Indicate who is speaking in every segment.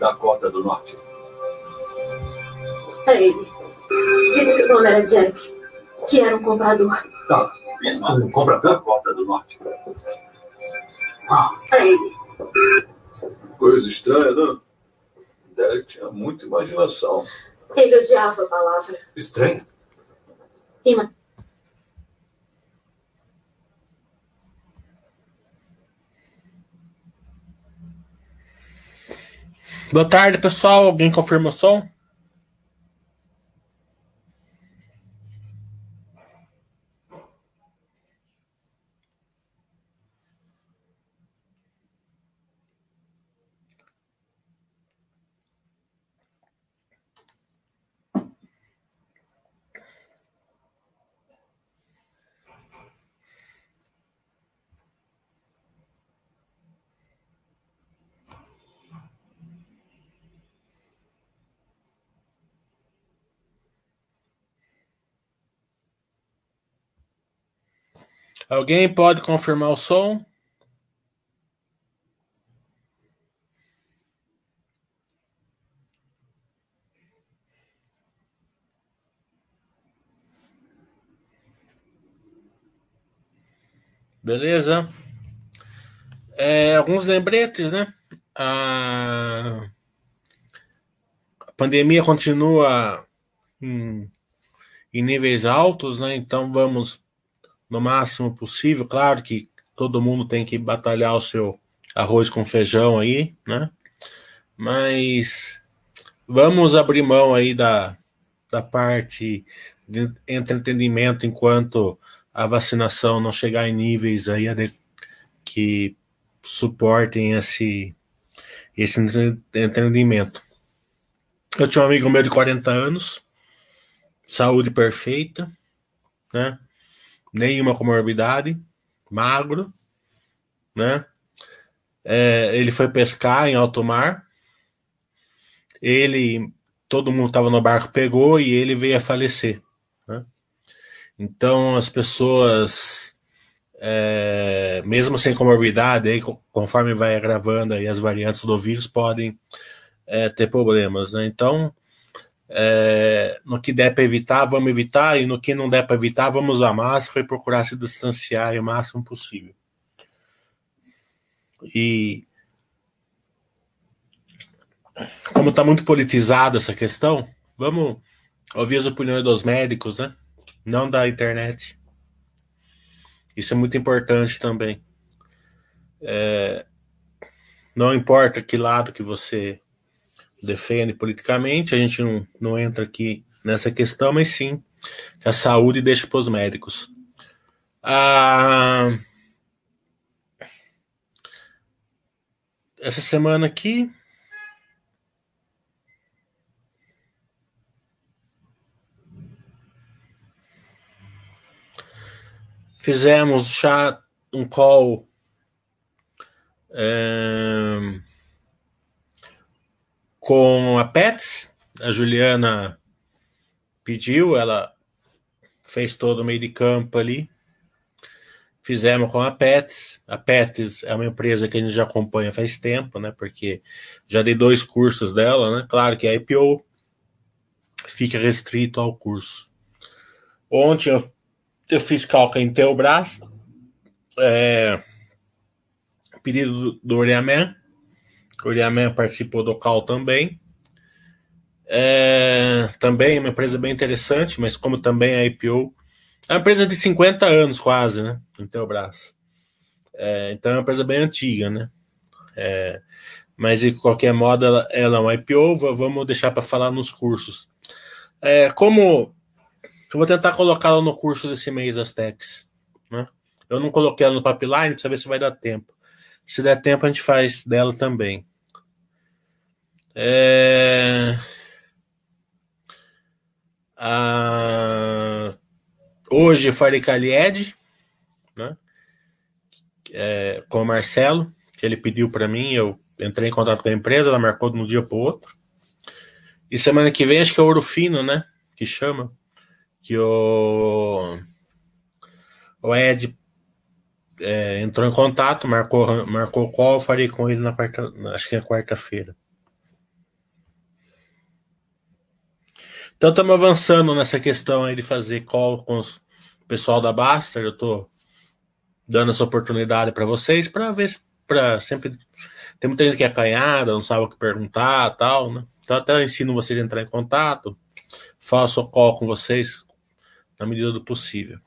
Speaker 1: Dakota do Norte.
Speaker 2: É ele. Disse que o nome era Jack. Que era um comprador.
Speaker 1: Tá. Um comprador? Dakota do Norte.
Speaker 2: É ele.
Speaker 1: Coisa estranha, não? Derek tinha muita imaginação.
Speaker 2: Ele odiava a palavra.
Speaker 1: Estranha?
Speaker 2: Ima.
Speaker 3: Boa tarde, pessoal. Alguém confirma o som? Alguém pode confirmar o som? Beleza? É, alguns lembretes, né? A, pandemia continua em, em níveis altos, né? Então vamos no máximo possível. Claro que todo mundo tem que batalhar o seu arroz com feijão aí, né? Mas vamos abrir mão aí da, da parte de entretenimento enquanto a vacinação não chegar em níveis aí que suportem esse, esse entretenimento. Eu tinha um amigo meu de 40 anos, saúde perfeita, né? Nenhuma comorbidade, magro, né? É, ele foi pescar em alto mar. Ele, todo mundo estava no barco, pegou e ele veio a falecer. Né? Então as pessoas, é, mesmo sem comorbidade, aí, conforme vai agravando aí as variantes do vírus, podem é, ter problemas. Né? Então é, no que der para evitar, vamos evitar, e no que não der para evitar, vamos usar máscara e procurar se distanciar o máximo possível. E como está muito politizada essa questão, vamos ouvir as opiniões dos médicos, né? Não da internet. Isso é muito importante também. É, não importa que lado que você defende politicamente, a gente não, não entra aqui nessa questão, mas sim que a saúde deixa para os médicos. Ah, essa semana aqui. Fizemos já um call. É, com a Pets. A Juliana pediu, ela fez todo o meio de campo ali. Fizemos com a Pets. A Pets é uma empresa que a gente já acompanha faz tempo, né? Porque já dei dois cursos dela, né? Claro que a IPO fica restrito ao curso. Ontem eu, eu fiz calca em Teobras, é, pedido do, do o Uriaman participou do call também. É, também é uma empresa bem interessante, mas como também a IPO, é uma empresa de 50 anos quase, né? Intelbras. É, então é uma empresa bem antiga, né? É, mas de qualquer modo ela, ela é uma IPO, vamos deixar para falar nos cursos. É, como eu vou tentar colocá-la no curso desse mês as techs, né? Eu não coloquei ela no pipeline para saber se vai dar tempo. Se der tempo, a gente faz dela também. É... Ah... Hoje falei com Lied, né? É, com o Marcelo, que ele pediu para mim, eu entrei em contato com a empresa, ela marcou de um dia para o outro. E semana que vem acho que é Ouro Fino, né? Que chama. Que o, o Ed é, entrou em contato, marcou, marcou qual, eu falei com ele na quarta, acho que é quarta-feira. Então estamos avançando nessa questão aí de fazer call com o pessoal da Baster. Eu estou dando essa oportunidade para vocês para ver para sempre tem muita gente que é acanhada, não sabe o que perguntar, tal, né? Então até ensino vocês a entrar em contato, faço call com vocês na medida do possível.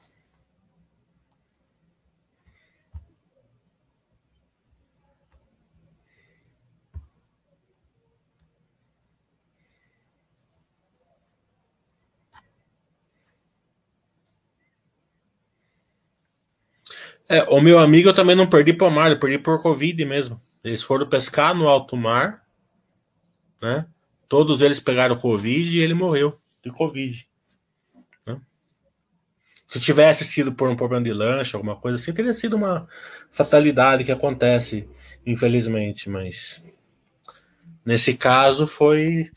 Speaker 3: É, o meu amigo eu também não perdi por mar, eu perdi por Covid mesmo. Eles foram pescar no alto mar, né? Todos eles pegaram Covid e ele morreu de Covid. Né? Se tivesse sido por um problema de lanche, alguma coisa assim, teria sido uma fatalidade que acontece, infelizmente, mas nesse caso foi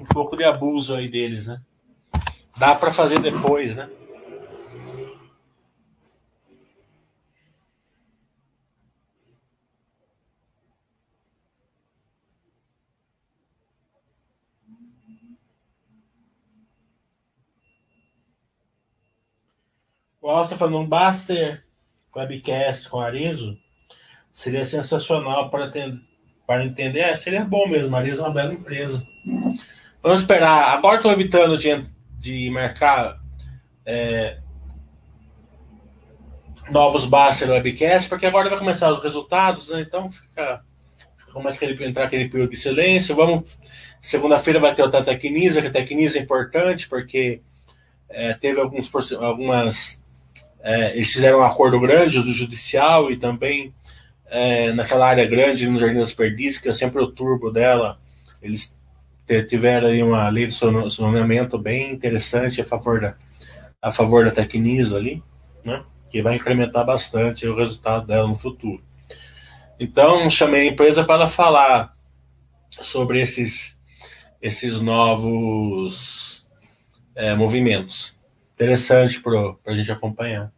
Speaker 3: um pouco de abuso aí deles, né? Dá para fazer depois, né? O Austin falando, um Baster webcast com Arizo seria sensacional para, para entender. É, seria bom mesmo, Arizo é uma bela empresa. Vamos esperar. Agora estou evitando de, de marcar é, novos Baster webcast, porque agora vai começar os resultados, né? Então fica. Começa a entrar aquele período de silêncio. Vamos. Segunda-feira vai ter o Tecnisa, que a Tecnisa é importante, porque é, teve alguns, algumas é, eles fizeram um acordo grande do judicial e também é, naquela área grande no Jardim das Perdizes, que é sempre o turbo dela, eles tiveram aí uma lei de sonamento bem interessante a favor da, a favor da Tecnisa ali, né? que vai incrementar bastante o resultado dela no futuro. Então, chamei a empresa para falar sobre esses, esses novos é, movimentos interessante para a gente acompanhar.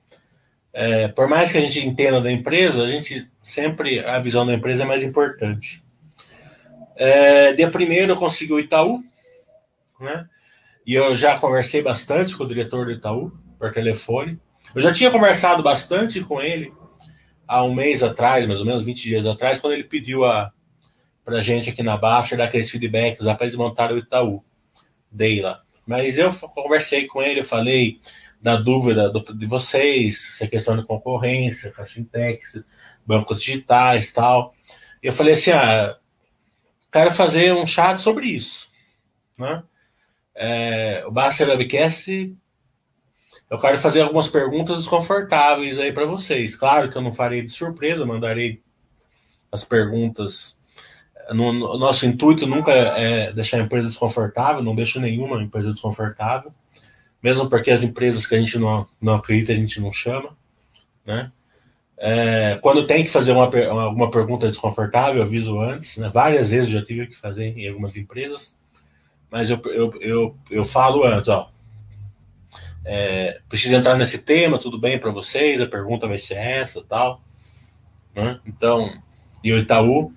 Speaker 3: É, por mais que a gente entenda da empresa, a gente sempre a visão da empresa é mais importante. É, dia primeiro eu consegui o Itaú, né? E eu já conversei bastante com o diretor do Itaú por telefone. Eu já tinha conversado bastante com ele há um mês atrás, mais ou menos 20 dias atrás, quando ele pediu a pra gente aqui na Baixa dar aqueles feedbacks lá para eles montarem o Itaú. Dei lá. Mas eu conversei com ele, eu falei da dúvida do, de vocês, essa questão de concorrência, com a Sintex, bancos digitais tal. Eu falei assim, ah, quero fazer um chat sobre isso. Né? É, o Baster Webcast, eu quero fazer algumas perguntas desconfortáveis aí para vocês. Claro que eu não farei de surpresa, mandarei as perguntas no, no, nosso intuito nunca é deixar a empresa desconfortável, não deixo nenhuma empresa desconfortável, mesmo porque as empresas que a gente não, não acredita, a gente não chama, né? É, quando tem que fazer uma, alguma pergunta desconfortável, eu aviso antes, né? Várias vezes já tive que fazer em algumas empresas, mas eu, eu, eu, eu falo antes, ó. É, preciso entrar nesse tema, tudo bem para vocês? A pergunta vai ser essa, tal. Né? Então, e o Itaú,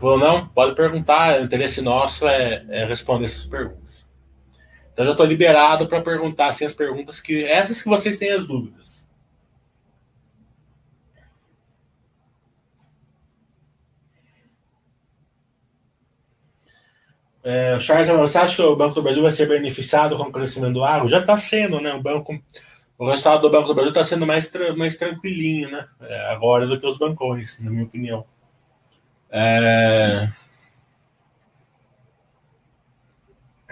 Speaker 3: Falou, não, pode perguntar, o interesse nosso é, é responder essas perguntas. Então já estou liberado para perguntar assim, as perguntas que. Essas que vocês têm as dúvidas. É, Charles, você acha que o Banco do Brasil vai ser beneficiado com o crescimento do agro? Já está sendo, né? O banco, o resultado do Banco do Brasil está sendo mais, mais tranquilinho, né? É, agora do que os bancões, na minha opinião. É...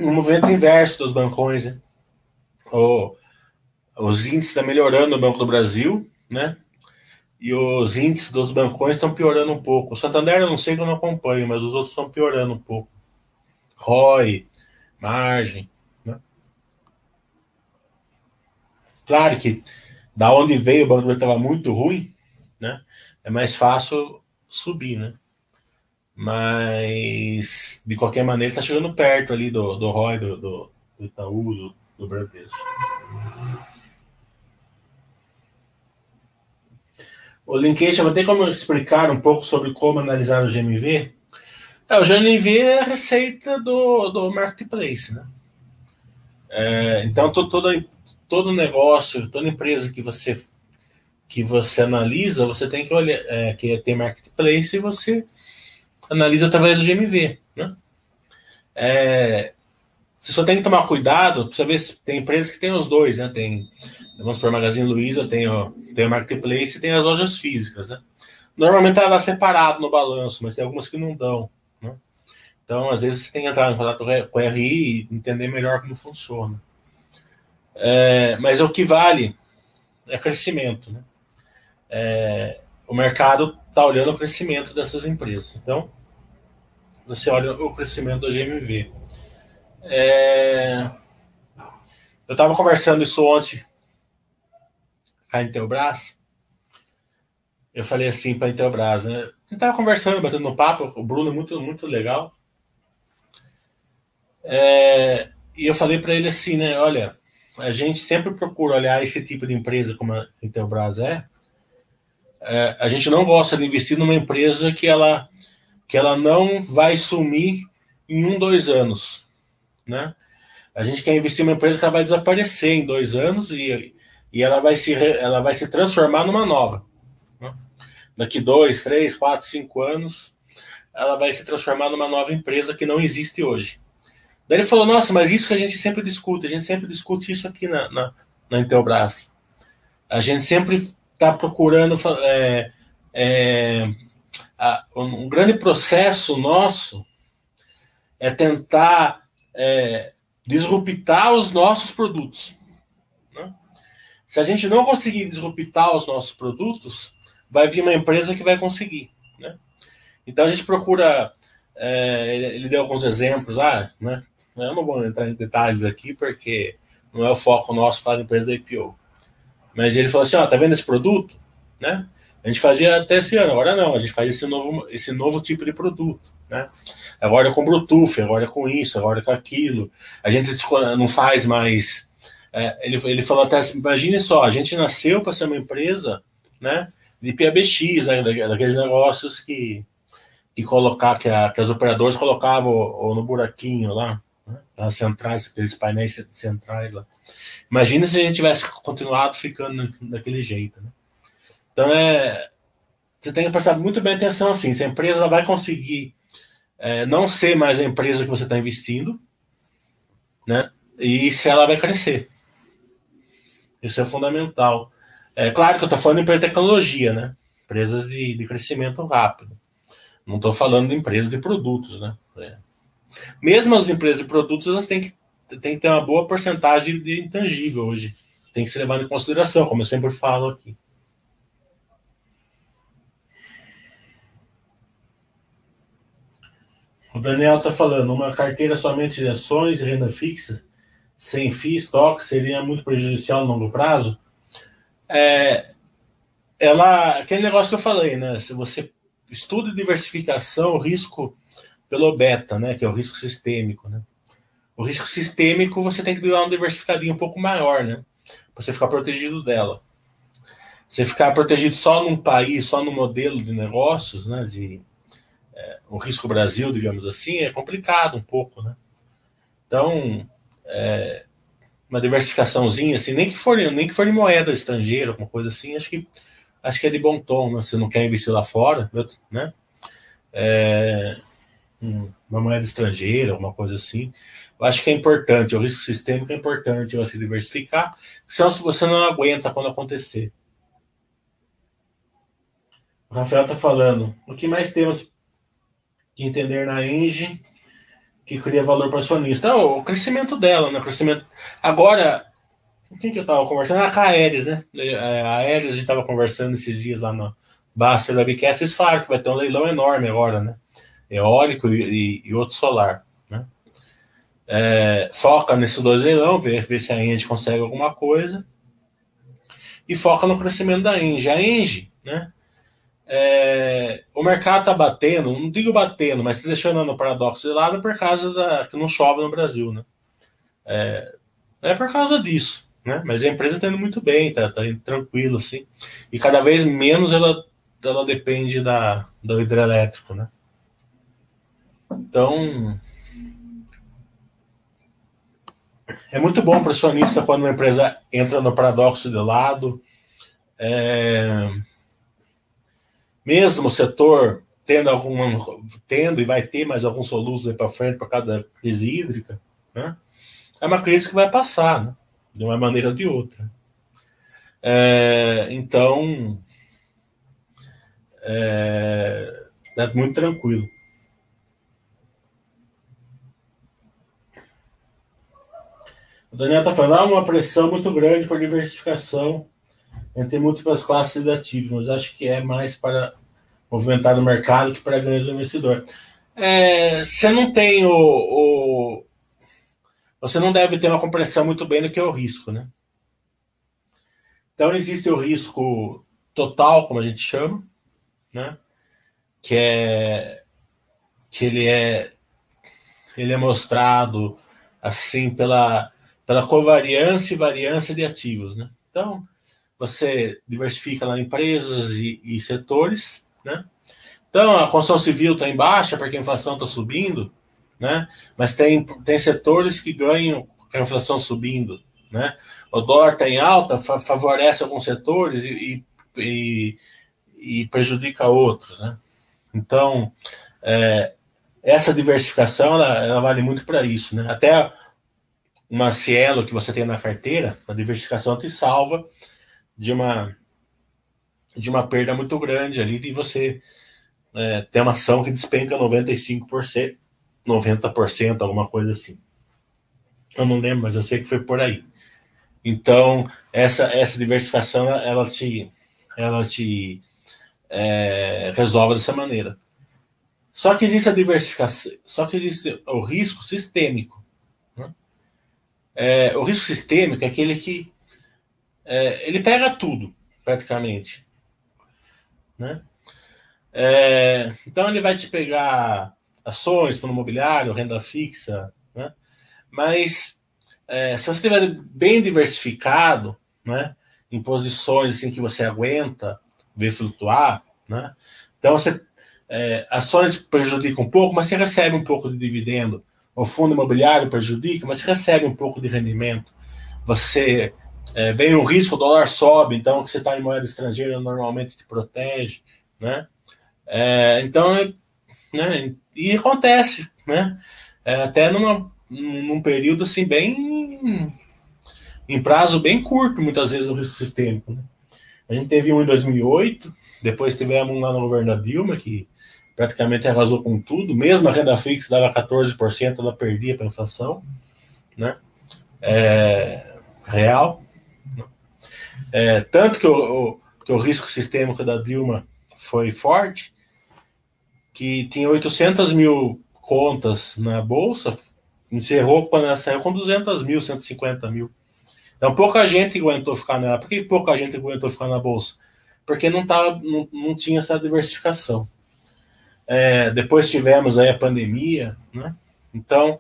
Speaker 3: Um movimento inverso dos bancões, né? O, os índices estão melhorando no Banco do Brasil, né? E os índices dos bancões estão piorando um pouco. O Santander eu não sei que eu não acompanho, mas os outros estão piorando um pouco. ROI, margem, né? Claro que da onde veio o Banco do Brasil estava muito ruim, né? É mais fácil subir, né? Mas, de qualquer maneira, está chegando perto ali do, do ROI, do, do, Itaú, do, do Bradesco. O Linkage, vou ter como explicar um pouco sobre como analisar o GMV? É, o GMV é a receita do, do marketplace, né? É, então, todo, todo, todo negócio, toda empresa que você que você analisa, você tem que olhar, é, que tem marketplace e você analisa através do GMV, né? É, você só tem que tomar cuidado para saber se tem empresas que tem os dois, né? Tem, vamos por Magazine Luiza, tem o, tem o marketplace e tem as lojas físicas, né? Normalmente ela dá separado no balanço, mas tem algumas que não dão. Né? Então, às vezes, você tem que entrar em contato com o RI e entender melhor como funciona. É, mas o que vale é crescimento. Né? É, o mercado está olhando o crescimento dessas empresas. Então, você olha o crescimento da GMV. É, eu estava conversando isso ontem com a Intelbras. Eu falei assim para a Intelbras, né? Estava conversando, batendo papo, o Bruno é muito, muito legal. É, e eu falei para ele assim, né? Olha, a gente sempre procura olhar esse tipo de empresa como a Intelbras é. é a gente não gosta de investir numa empresa que ela, que ela não vai sumir em um, dois anos. Né? A gente quer investir numa empresa que ela vai desaparecer em dois anos e, e ela, vai se, ela vai se transformar numa nova. Né? Daqui dois, três, quatro, cinco anos, ela vai se transformar numa nova empresa que não existe hoje. Daí ele falou, nossa, mas isso que a gente sempre discute, a gente sempre discute isso aqui na, na, na Intelbras. A gente sempre está procurando é, é, um grande processo nosso é tentar é, disruptar os nossos produtos. Né? Se a gente não conseguir disruptar os nossos produtos, vai vir uma empresa que vai conseguir. Né? Então a gente procura. É, ele deu alguns exemplos, ah, né? Eu não vou entrar em detalhes aqui porque não é o foco nosso falar da empresa da IPO. Mas ele falou assim: ó, tá vendo esse produto? Né? A gente fazia até esse ano, agora não, a gente faz esse novo, esse novo tipo de produto. Né? Agora é com Bluetooth, agora é com isso, agora é com aquilo. A gente não faz mais. É, ele, ele falou até assim: imagine só, a gente nasceu para ser uma empresa né, de PABX, né, daqueles negócios que, que, colocar, que, a, que as operadoras colocavam ou, no buraquinho lá as centrais, aqueles painéis centrais lá. Imagina se a gente tivesse continuado ficando daquele jeito. Né? Então é. Você tem que prestar muito bem atenção assim. Se a empresa vai conseguir é, não ser mais a empresa que você está investindo, né? E se ela vai crescer. Isso é fundamental. É claro que eu estou falando de empresa de tecnologia, né? Empresas de, de crescimento rápido. Não estou falando de empresas de produtos, né? É. Mesmo as empresas de produtos, elas têm que, têm que ter uma boa porcentagem de intangível hoje. Tem que ser levado em consideração, como eu sempre falo aqui. O Daniel está falando, uma carteira somente de ações, renda fixa, sem FII, estoque, seria muito prejudicial no longo prazo? É, ela, aquele negócio que eu falei, né? Se você estuda diversificação, o risco pelo beta, né, que é o risco sistêmico, né? O risco sistêmico você tem que dar uma diversificadinha um pouco maior, né? Pra você ficar protegido dela. Você ficar protegido só num país, só no modelo de negócios, né? De é, o risco Brasil, digamos assim, é complicado um pouco, né? Então, é, uma diversificaçãozinha, assim, nem que for nem que for em moeda estrangeira, alguma coisa assim, acho que acho que é de bom tom, né? Você não quer investir lá fora, né? É, uma moeda estrangeira, alguma coisa assim. Eu acho que é importante, o risco sistêmico é importante você diversificar, senão você não aguenta quando acontecer. O Rafael está falando, o que mais temos que entender na Engie que cria valor para acionista? O crescimento dela, né? O crescimento. Agora, quem que eu estava conversando? Ah, com a Aeres, né? A Aeres a gente estava conversando esses dias lá no Baster Webcast, eles que vai ter um leilão enorme agora, né? eólico e, e, outro solar. Né? É, foca nesses dois leilão, ver, ver se a Engie consegue alguma coisa e foca no crescimento da Engie. A Engie, né? É, o mercado está batendo, não digo batendo, mas está deixando no paradoxo de lado por causa da que não chove no Brasil, né? É, é por causa disso, né? Mas a empresa está indo muito bem, está tá indo tranquilo, assim. E cada vez menos ela, ela depende da, do hidrelétrico, né? Então. é muito bom para o acionista quando uma empresa entra no paradoxo de lado. É, mesmo o setor tendo alguma tendo e vai ter mais alguns soluços para frente para cada crise hídrica, né? é uma crise que vai passar, né? de uma maneira ou de outra. É, então, é, é muito tranquilo. O Daniel está falando, há uma pressão muito grande por diversificação entre múltiplas classes de ativos, mas acho que é mais para movimentar o mercado que para ganhos do investidor. É, você não tem o, o, Você não deve ter uma compreensão muito bem do que é o risco, né? Então existe o risco total, como a gente chama, né? Que é que ele é ele é mostrado assim pela pela covariância e variância de ativos, né? Então, você diversifica lá empresas e, e setores, né? Então, a construção civil está em baixa porque a inflação está subindo, né? Mas tem, tem setores que ganham com a inflação subindo, né? O dólar está em alta, fa favorece alguns setores e, e, e, prejudica outros, né? Então, é, essa diversificação, ela, ela vale muito para isso, né? Até uma Cielo que você tem na carteira, a diversificação te salva de uma de uma perda muito grande ali de você é, ter uma ação que despenca 95%, 90%, alguma coisa assim. Eu não lembro, mas eu sei que foi por aí. Então, essa, essa diversificação, ela te, ela te é, resolve dessa maneira. Só que existe a diversificação, só que existe o risco sistêmico. É, o risco sistêmico é aquele que é, ele pega tudo, praticamente. Né? É, então ele vai te pegar ações, fundo imobiliário, renda fixa, né? mas é, se você estiver bem diversificado, né, em posições assim que você aguenta ver flutuar, né? então você é, ações prejudicam um pouco, mas você recebe um pouco de dividendo o fundo imobiliário prejudica, mas recebe um pouco de rendimento. Você é, vem um risco, o dólar sobe, então que você está em moeda estrangeira normalmente te protege, né? É, então, né? E acontece, né? É, até numa, num período assim bem em prazo bem curto, muitas vezes o risco sistêmico. Né? A gente teve um em 2008, depois tivemos um lá no governo da Dilma que praticamente arrasou com tudo, mesmo a renda fixa dava 14%, ela perdia para inflação, né? É, real. É, tanto que o, o, que o risco sistêmico da Dilma foi forte, que tinha 800 mil contas na Bolsa, encerrou quando saiu com 200 mil, 150 mil. Então pouca gente aguentou ficar nela. Por que pouca gente aguentou ficar na Bolsa? Porque não, tava, não, não tinha essa diversificação. É, depois tivemos aí a pandemia, né? Então,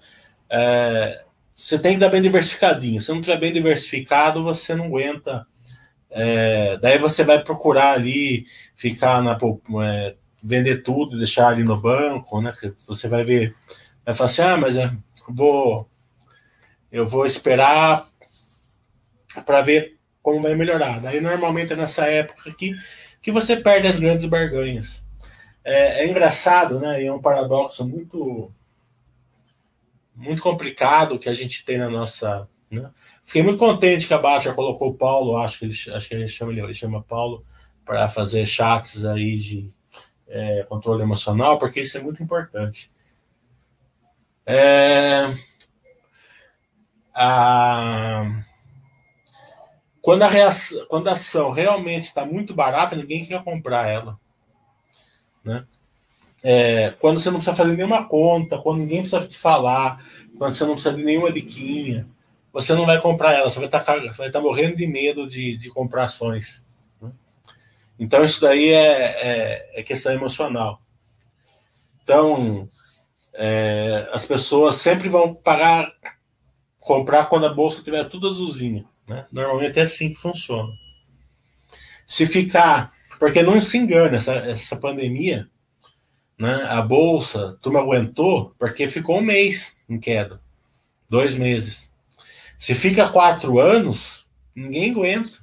Speaker 3: é, você tem que dar bem diversificadinho. Se não tiver bem diversificado, você não aguenta. É, daí você vai procurar ali ficar na é, vender tudo e deixar ali no banco, né? Você vai ver, vai falar assim, ah, mas eu vou eu vou esperar para ver como vai melhorar. Daí normalmente é nessa época aqui que você perde as grandes barganhas. É, é engraçado, né? E é um paradoxo muito muito complicado que a gente tem na nossa. Né? Fiquei muito contente que a Baixa colocou o Paulo, acho que ele, acho que ele chama ele chama Paulo para fazer chats aí de é, controle emocional, porque isso é muito importante. É, a, quando, a reação, quando a ação realmente está muito barata, ninguém quer comprar ela. Né? É, quando você não precisa fazer nenhuma conta, quando ninguém precisa te falar, quando você não precisa de nenhuma diquinha, você não vai comprar ela, você vai estar, tá tá morrendo de medo de, de comprar ações. Então, isso daí é, é, é, questão emocional. Então, é, as pessoas sempre vão pagar, comprar quando a bolsa tiver tudo azulzinho. Né? Normalmente é assim que funciona. Se ficar porque não se engana, essa, essa pandemia, né, a bolsa, a turma aguentou porque ficou um mês em queda, dois meses. Se fica quatro anos, ninguém aguenta.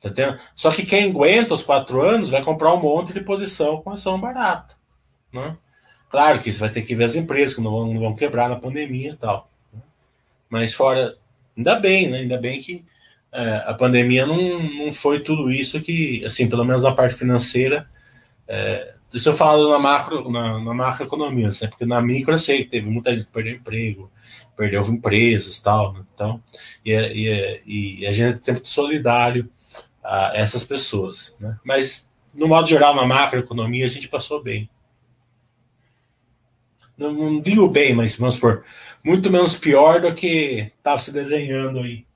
Speaker 3: Tá Só que quem aguenta os quatro anos vai comprar um monte de posição com ação barata. Né? Claro que vai ter que ver as empresas que não vão, não vão quebrar na pandemia e tal. Mas fora, ainda bem, né? Ainda bem que é, a pandemia não, não foi tudo isso que, assim, pelo menos na parte financeira, é, isso eu falo na macro, na, na macroeconomia, né? porque na micro eu sei que teve muita gente que perdeu emprego, perdeu empresas tal, né? então, e, é, e, é, e, a gente é sempre solidário a essas pessoas, né? Mas, no modo geral, na macroeconomia, a gente passou bem. Não, não digo bem, mas vamos supor, muito menos pior do que estava se desenhando aí.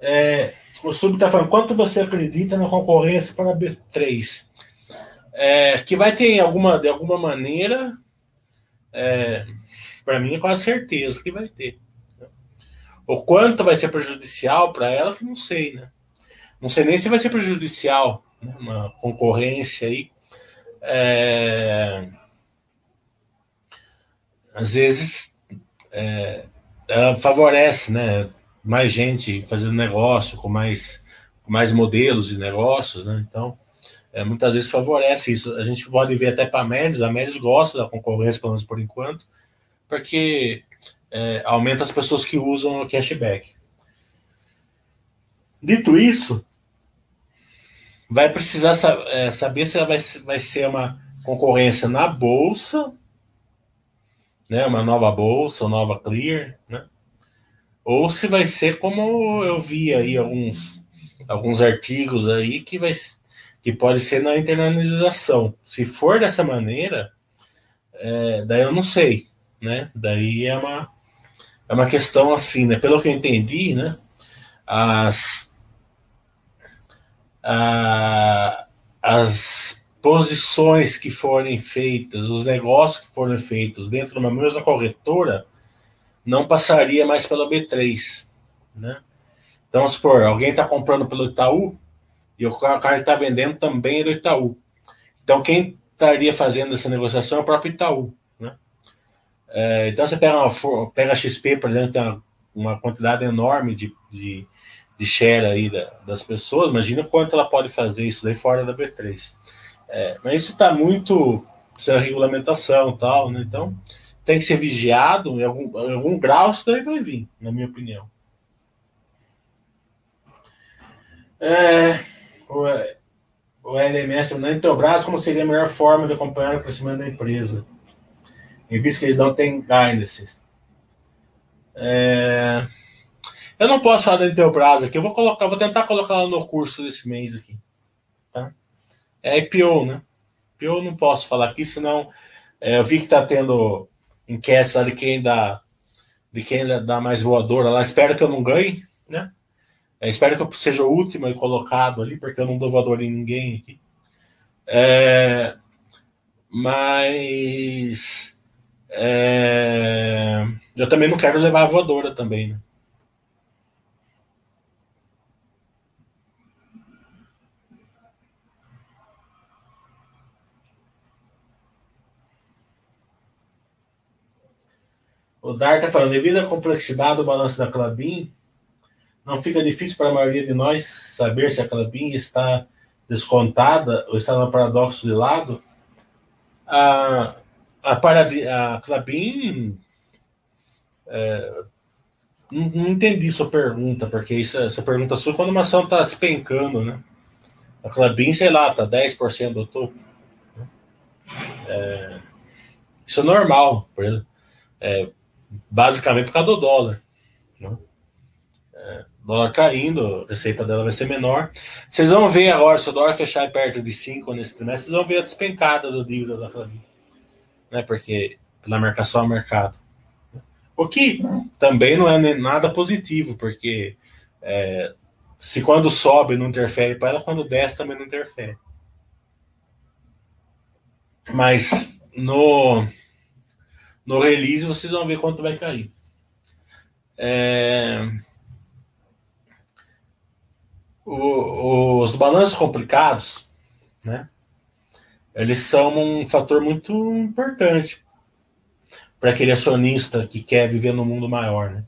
Speaker 3: É, o Sub está falando, quanto você acredita na concorrência para a B3? É, que vai ter alguma, de alguma maneira, é, para mim é quase certeza que vai ter. O quanto vai ser prejudicial para ela, que não sei, né? Não sei nem se vai ser prejudicial, né? uma concorrência aí. É... Às vezes é... ela favorece, né? Mais gente fazendo negócio com mais, com mais modelos de negócios, né? Então, é, muitas vezes favorece isso. A gente pode ver até para a Médios, a Médios gosta da concorrência, pelo menos por enquanto, porque é, aumenta as pessoas que usam o cashback. Dito isso, vai precisar é, saber se vai, vai ser uma concorrência na bolsa, né, uma nova bolsa, nova clear, né, ou se vai ser como eu vi aí alguns, alguns artigos aí que vai que pode ser na internalização. Se for dessa maneira, é, daí eu não sei, né? Daí é uma é uma questão assim, né? Pelo que eu entendi, né? As, a, as posições que forem feitas, os negócios que forem feitos dentro de uma mesma corretora, não passaria mais pela B3, né? Então, vamos supor, alguém está comprando pelo Itaú e o cara está vendendo também é do Itaú. Então, quem estaria fazendo essa negociação é o próprio Itaú. É, então você pega, uma, pega a XP, por exemplo, tem uma, uma quantidade enorme de, de, de share aí da, das pessoas, imagina quanto ela pode fazer isso daí fora da B3. É, mas isso está muito sem regulamentação tal, né? Então tem que ser vigiado, em algum, em algum grau isso daí vai vir, na minha opinião. É, o, o LMS na Intelbras, como seria a melhor forma de acompanhar o crescimento da empresa? em vista que eles não têm guidance. É... Eu não posso falar da Intelbras aqui, eu vou colocar, vou tentar colocar ela no curso desse mês aqui. Tá? É IPO, né? IPO eu não posso falar aqui, senão é, eu vi que está tendo enquetes de quem dá de quem dá mais voadora lá. Espero que eu não ganhe, né? É, espero que eu seja o último colocado ali, porque eu não dou voador em ninguém aqui. É, mas é... Eu também não quero levar a voadora também, né? O Dar está falando, devido à complexidade do balanço da Clabin, não fica difícil para a maioria de nós saber se a Clabin está descontada ou está no paradoxo de lado. Ah, a, Paradi, a Clabin. É, não, não, entendi sua pergunta, porque isso, essa pergunta sua quando uma ação está despencando, né? A Clabin, sei lá, tá 10% do topo. É, isso é normal, é, basicamente por causa do dólar. Né? É, dólar caindo, a receita dela vai ser menor. Vocês vão ver agora, se o dólar fechar perto de 5 nesse trimestre, vocês vão ver a despencada do dívida da Clabin né? Porque pela marcação ao mercado. O que também não é nada positivo, porque é, se quando sobe não interfere para ela, quando desce também não interfere. Mas no, no release vocês vão ver quanto vai cair. É, o, os balanços complicados, né? eles são um fator muito importante. para aquele acionista que quer viver num mundo maior, né?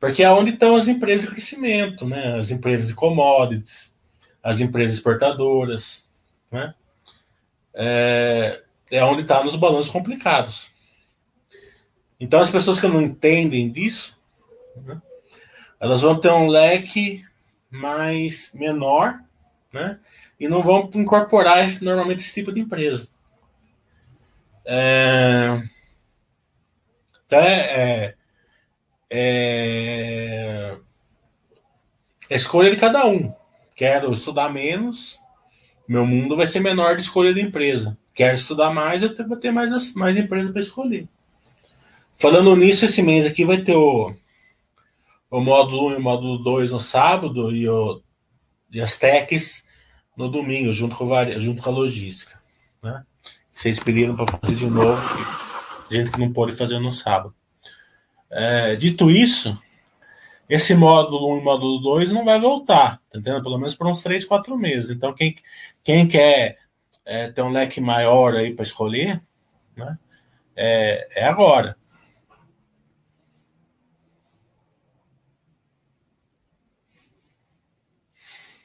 Speaker 3: Porque é onde estão as empresas de crescimento, né? As empresas de commodities, as empresas exportadoras, né? É, é onde está nos balanços complicados. Então as pessoas que não entendem disso, né, elas vão ter um leque mais menor, né? E não vão incorporar esse, normalmente esse tipo de empresa. É, então é, é, é, é escolha de cada um. Quero estudar menos, meu mundo vai ser menor de escolha de empresa. Quero estudar mais, eu vou ter mais, mais empresa para escolher. Falando nisso, esse mês aqui vai ter o, o módulo 1 e o módulo 2 no sábado e, o, e as techs no domingo, junto com, junto com a logística. Né? Vocês pediram para fazer de novo, gente que não pode fazer no sábado. É, dito isso, esse módulo 1 e módulo 2 não vai voltar, tá entendendo? Pelo menos por uns 3, 4 meses. Então, quem, quem quer é, ter um leque maior aí para escolher, né, é, é agora.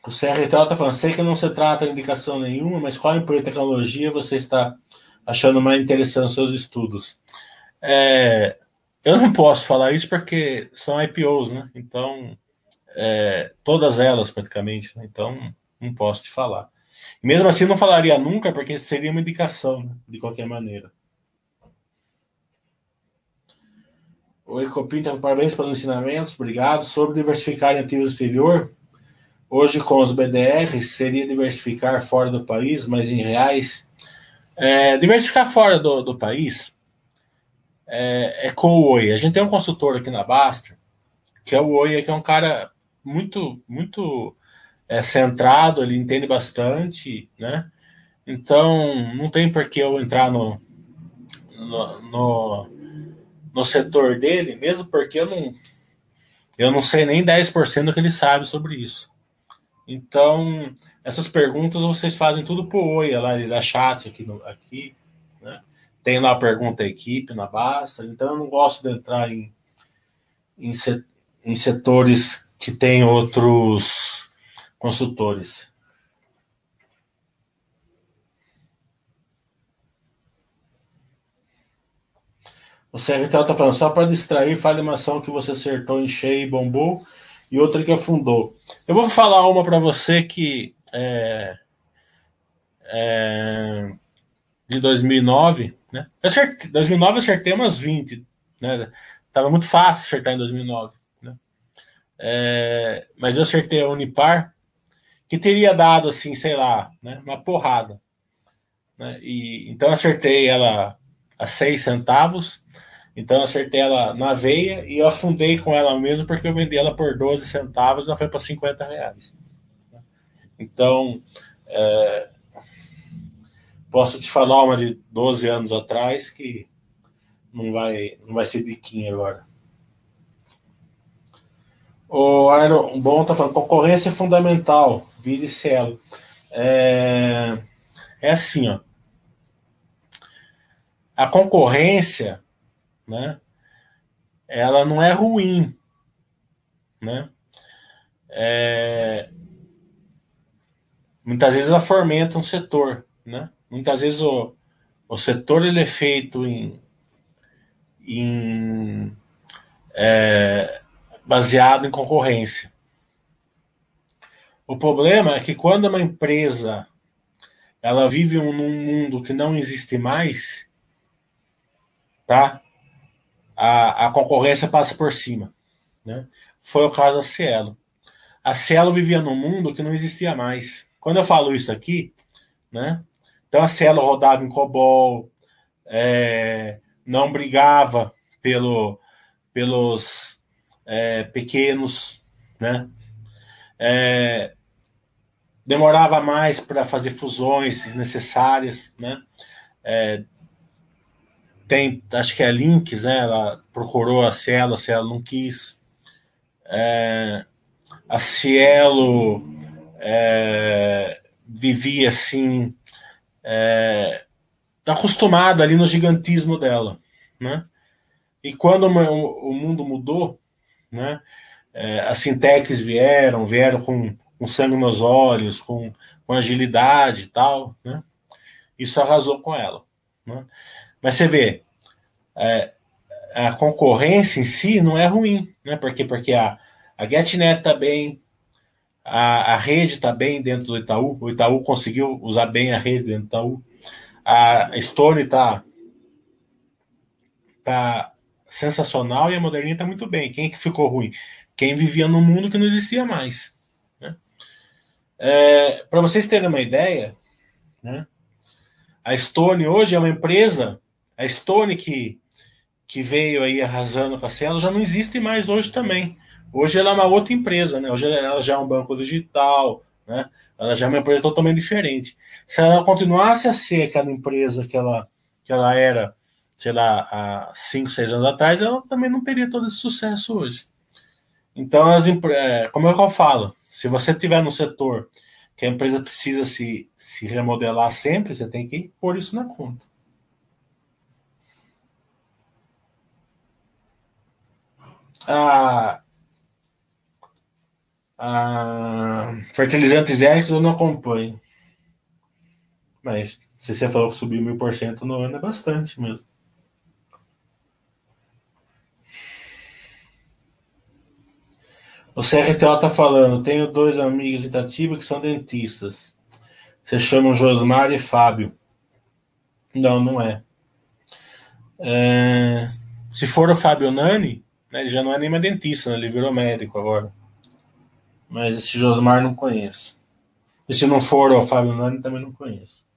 Speaker 3: O CRTL está falando, sei que não se trata de indicação nenhuma, mas qual empresa de tecnologia você está achando mais interessante seus estudos? É, eu não posso falar isso porque são IPOs, né? Então, é, todas elas praticamente, né? então não posso te falar. Mesmo assim, não falaria nunca, porque seria uma indicação, né? de qualquer maneira. Oi, Copinta, parabéns pelos ensinamentos, obrigado. Sobre diversificar em ativos exterior, Hoje, com os BDRs, seria diversificar fora do país, mas em reais. É, diversificar fora do, do país é, é, com o Oi. A gente tem um consultor aqui na Basta, que é o Oi, que é um cara muito, muito é, centrado, ele entende bastante, né? Então, não tem por que eu entrar no, no, no, no setor dele, mesmo porque eu não, eu não sei nem 10% do que ele sabe sobre isso. Então, essas perguntas vocês fazem tudo por oi, lá ele dá chat aqui, no, aqui né? tem lá a pergunta à equipe na Basta, então eu não gosto de entrar em, em, em setores que tem outros consultores. O CRTL está falando, só para distrair, fale uma ação que você acertou em cheio e bombou e outra que afundou. Eu vou falar uma para você que é, é, de 2009, né? Eu acertei, 2009 eu acertei umas 20, né? Tava muito fácil acertar em 2009, né? É, mas eu acertei a Unipar, que teria dado assim, sei lá, né? Uma porrada, né? E então acertei ela a 6 centavos então eu acertei ela na veia e eu afundei com ela mesmo porque eu vendi ela por 12 centavos e ela foi para 50 reais. Então, é, posso te falar uma de 12 anos atrás que não vai, não vai ser diquinha agora. O Aaron Bom tá falando, concorrência é fundamental, vire cielo. É, é assim, ó. A concorrência né? Ela não é ruim, né? É... Muitas vezes ela fomenta um setor, né? Muitas vezes o, o setor ele é feito em, em é, baseado em concorrência. O problema é que quando uma empresa ela vive um, num mundo que não existe mais, tá? A, a concorrência passa por cima. Né? Foi o caso da Cielo. A Cielo vivia num mundo que não existia mais. Quando eu falo isso aqui, né? Então a Cielo rodava em COBOL, é, não brigava pelo, pelos é, pequenos, né? É, demorava mais para fazer fusões necessárias, né? É, tem, acho que é Links, né? Ela procurou a Cielo, a Cielo não quis. É, a Cielo é, vivia assim, é, acostumada ali no gigantismo dela, né? E quando o, mundo mudou, né? É, as fintechs vieram, vieram com, com sangue nos olhos, com, com agilidade e tal, né? Isso arrasou com ela. Né? Mas você vê, é, a concorrência em si não é ruim, né? Porque, porque a, a GetNet está bem, a, a rede está bem dentro do Itaú, o Itaú conseguiu usar bem a rede dentro do Itaú, a Stone está tá sensacional e a Moderninha está muito bem. Quem que ficou ruim? Quem vivia num mundo que não existia mais. Né? É, Para vocês terem uma ideia, né? a Stone hoje é uma empresa, a Stone que que veio aí arrasando com a Cielo já não existe mais hoje também. Hoje ela é uma outra empresa, né? Hoje ela já é um banco digital, né? Ela já é uma empresa totalmente diferente. Se ela continuasse a ser aquela empresa que ela, que ela era, sei lá, há 5, 6 anos atrás, ela também não teria todo esse sucesso hoje. Então, as, é, como é eu falo? Se você tiver no setor que a empresa precisa se, se remodelar sempre, você tem que pôr isso na conta. A, a fertilizantes elétricos eu não acompanho. Mas se você falou que subiu mil por cento no ano, é bastante mesmo. O CRTO tá falando, tenho dois amigos de Itatiba que são dentistas. Você chama Josmar e Fábio. Não, não é. é. Se for o Fábio Nani, né? Ele já não é nem mais dentista, né? ele virou médico agora. Mas esse Josmar não conheço. E se não for o Fábio Nani, também não conheço.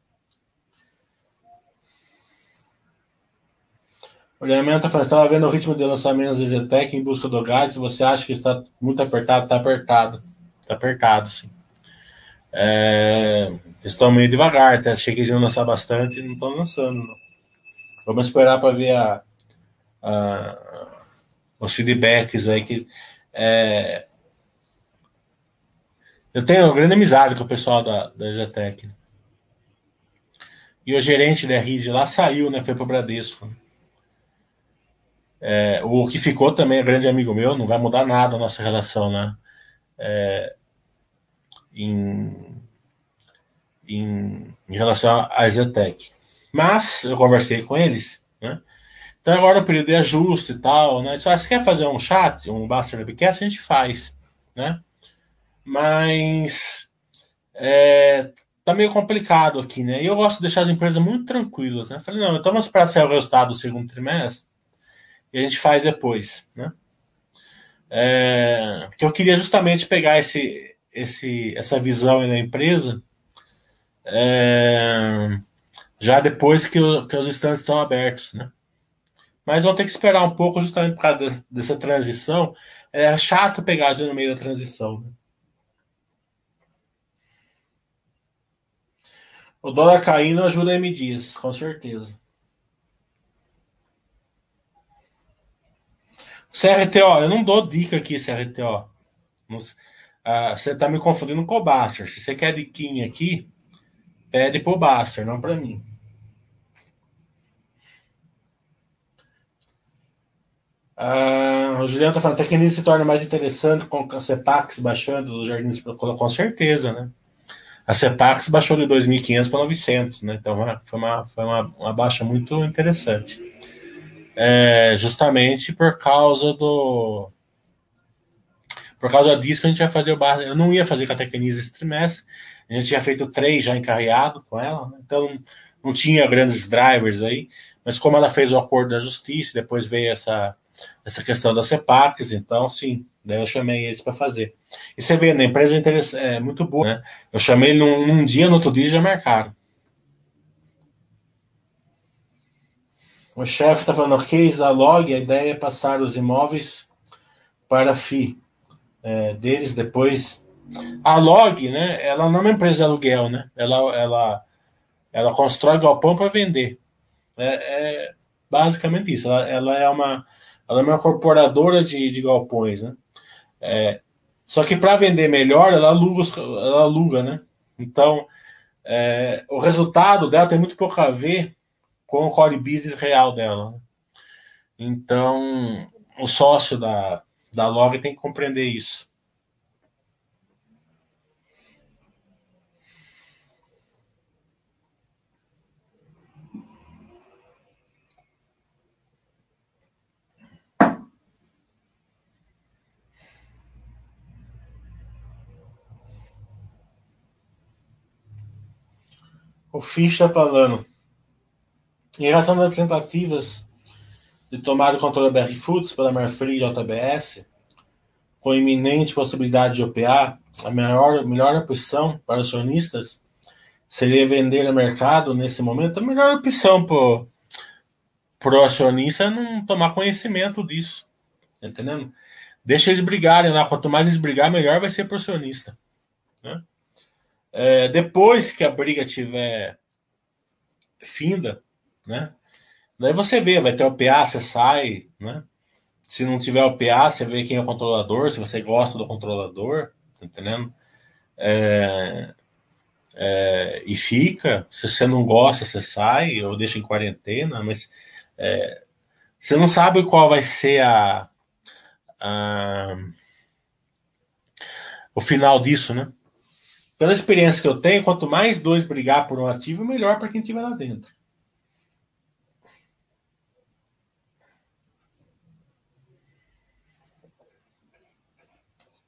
Speaker 3: O Elemento falando, estava vendo o ritmo de lançamento da ZZTEC em busca do gás. Você acha que está muito apertado? Está apertado. Está apertado, sim. É... Estão meio devagar, até achei que eles iam lançar bastante e não estão lançando. Não. Vamos esperar para ver a, a, os feedbacks aí que é, eu tenho uma grande amizade com o pessoal da, da Zetec. E o gerente da RID lá saiu, né? Foi para o Bradesco. É, o que ficou também é grande amigo meu, não vai mudar nada a nossa relação, né? É, em, em, em relação à Zetec. Mas eu conversei com eles, né? Então agora o período de ajuste e tal, né? Se você quer fazer um chat, um Buster Webcast, a gente faz, né? Mas é, tá meio complicado aqui, né? E eu gosto de deixar as empresas muito tranquilas, né? Falei, não, então vamos esperar sair o resultado do segundo trimestre e a gente faz depois, né? É, que eu queria justamente pegar esse, esse, essa visão da empresa é, já depois que, o, que os estandes estão abertos, né? Mas vão ter que esperar um pouco justamente por causa dessa transição. É chato pegar no meio da transição. Né? O dólar caindo ajuda a M Dias, com certeza. CRTO, eu não dou dica aqui, CRTO. Ah, você está me confundindo com o Baster. Se você quer diquinha aqui, pede pro Baster, não para mim. Ah, o Juliano está falando, a tecnologia se torna mais interessante com a CEPAX baixando dos jardins, com certeza, né? A CEPAX baixou de 2.500 para 900, né? Então foi uma, foi uma, uma baixa muito interessante. É, justamente por causa do. Por causa disso que a gente vai fazer o bar. Eu não ia fazer com a Tecnisa esse trimestre. A gente tinha feito três já encarreado com ela, né? então não tinha grandes drivers aí. Mas como ela fez o acordo da justiça, depois veio essa essa questão das CEPACs, então sim, daí eu chamei eles para fazer. E você vê, né, a empresa é, muito boa, né? Eu chamei num, num dia, no outro dia já marcaram. O chefe está falando, o case da Log, a ideia é passar os imóveis para a FI é, deles depois. A Log, né, ela não é uma empresa de aluguel, né? Ela, ela, ela constrói galpão para vender. É, é, basicamente isso. Ela, ela é uma ela é uma incorporadora de, de galpões, né? É, só que para vender melhor, ela aluga, ela aluga né? Então, é, o resultado dela tem muito pouco a ver com o core business real dela. Né? Então, o sócio da, da Log tem que compreender isso. O Fish está falando. Em relação às tentativas de tomar o controle da BR Foods pela Marfrig e JBS, com iminente possibilidade de OPA, a melhor, melhor opção para os acionistas seria vender no mercado nesse momento. A melhor opção para o acionista é não tomar conhecimento disso. Tá entendendo? Deixa eles brigarem lá. Quanto mais eles brigar, melhor vai ser para o acionista. Né? É, depois que a briga tiver finda, né? Daí você vê, vai ter o PA, você sai, né? Se não tiver o PA, você vê quem é o controlador, se você gosta do controlador, tá entendendo? É, é, e fica. Se você não gosta, você sai ou deixa em quarentena, mas é, você não sabe qual vai ser a, a, o final disso, né? Pela experiência que eu tenho, quanto mais dois brigar por um ativo, melhor para quem estiver lá dentro.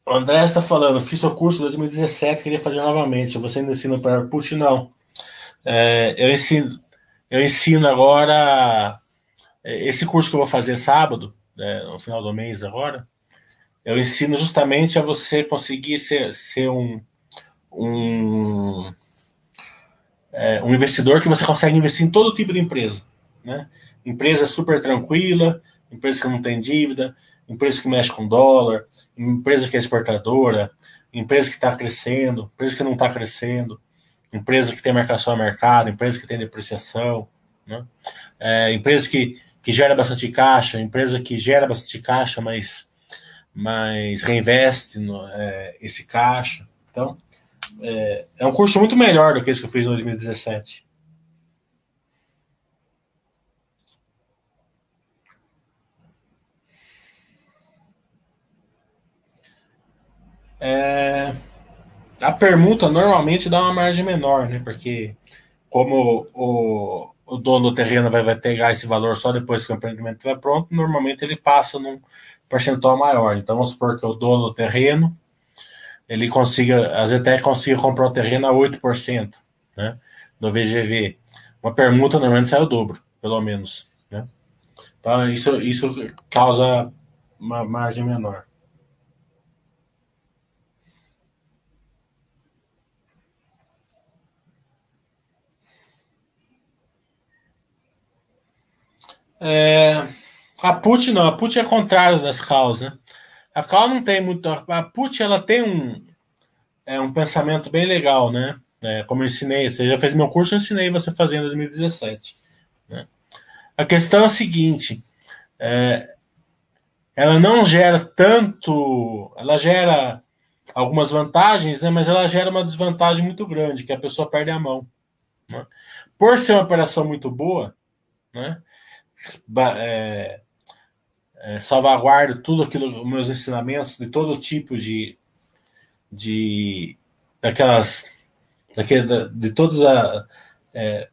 Speaker 3: O André está falando, fiz o curso em 2017, queria fazer novamente. Você ainda ensina para Put? Não. É, eu, ensino, eu ensino agora. É, esse curso que eu vou fazer sábado, né, no final do mês agora, eu ensino justamente a você conseguir ser, ser um, um, é, um investidor que você consegue investir em todo tipo de empresa. Né? Empresa super tranquila, empresa que não tem dívida, empresa que mexe com dólar, empresa que é exportadora, empresa que está crescendo, empresa que não está crescendo, empresa que tem marcação a mercado, empresa que tem depreciação, né? é, empresa que, que gera bastante caixa, empresa que gera bastante caixa, mas, mas reinveste no, é, esse caixa. Então, é, é um curso muito melhor do que esse que eu fiz em 2017. É, a permuta normalmente dá uma margem menor, né? Porque como o, o dono do terreno vai, vai pegar esse valor só depois que o empreendimento estiver pronto, normalmente ele passa num percentual maior. Então vamos supor que o dono do terreno ele consiga, vezes até consiga comprar o terreno a 8%, né? No VGV. Uma permuta normalmente sai o dobro, pelo menos, né? Então isso, isso causa uma margem menor. É, a put não, a put é contrário das causas, né? A Cal não tem muito. A Put ela tem um, é, um pensamento bem legal, né? É, como eu ensinei, você já fez meu curso, eu ensinei você fazer em 2017. Né? A questão é a seguinte: é, ela não gera tanto. Ela gera algumas vantagens, né? Mas ela gera uma desvantagem muito grande, que a pessoa perde a mão. Né? Por ser uma operação muito boa, né? É, é, salvaguardo tudo aquilo, meus ensinamentos de todo tipo de, de daquelas, daquele, de todos a é,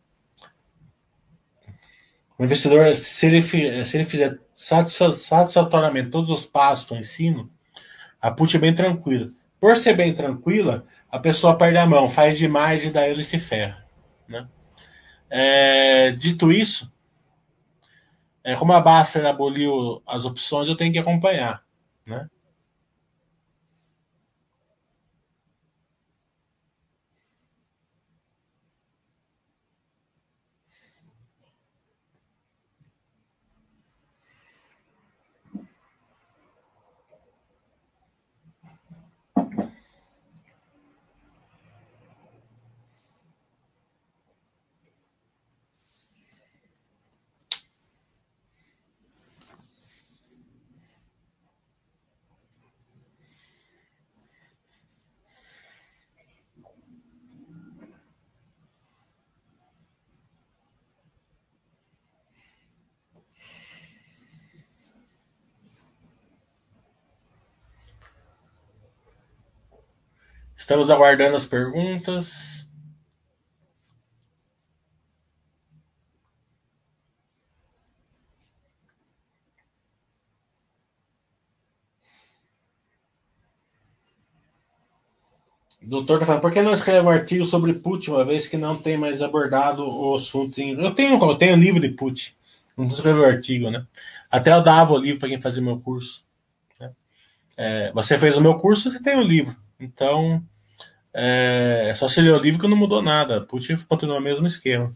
Speaker 3: o investidor, se ele, se ele fizer satisfatoriamente todos os passos que eu ensino, a put é bem tranquila. Por ser bem tranquila, a pessoa perde a mão, faz demais e daí ele se ferra. Né? É, dito isso, como a Baster aboliu as opções, eu tenho que acompanhar. Né? Estamos aguardando as perguntas. O doutor está falando, por que não escreve um artigo sobre Putin, uma vez que não tem mais abordado o assunto? Em... Eu tenho, eu tenho livro de Putin, não escrever artigo, né? Até eu dava o livro para quem fazia meu curso. Né? É, você fez o meu curso, você tem o livro. Então, é, é, só se ler o livro que não mudou nada. Putin continua o mesmo esquema.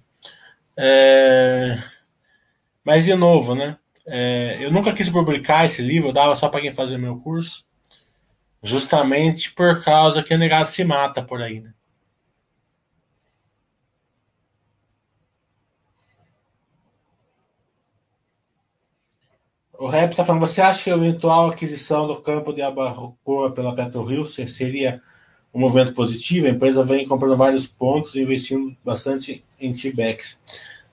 Speaker 3: É, mas, de novo, né? É, eu nunca quis publicar esse livro, eu dava só para quem fazia meu curso. Justamente por causa que o negado se mata por aí, né? O Rap está falando, você acha que a eventual aquisição do campo de Abarrocoa pela PetroRio seria um movimento positivo? A empresa vem comprando vários pontos e investindo bastante em T-Backs.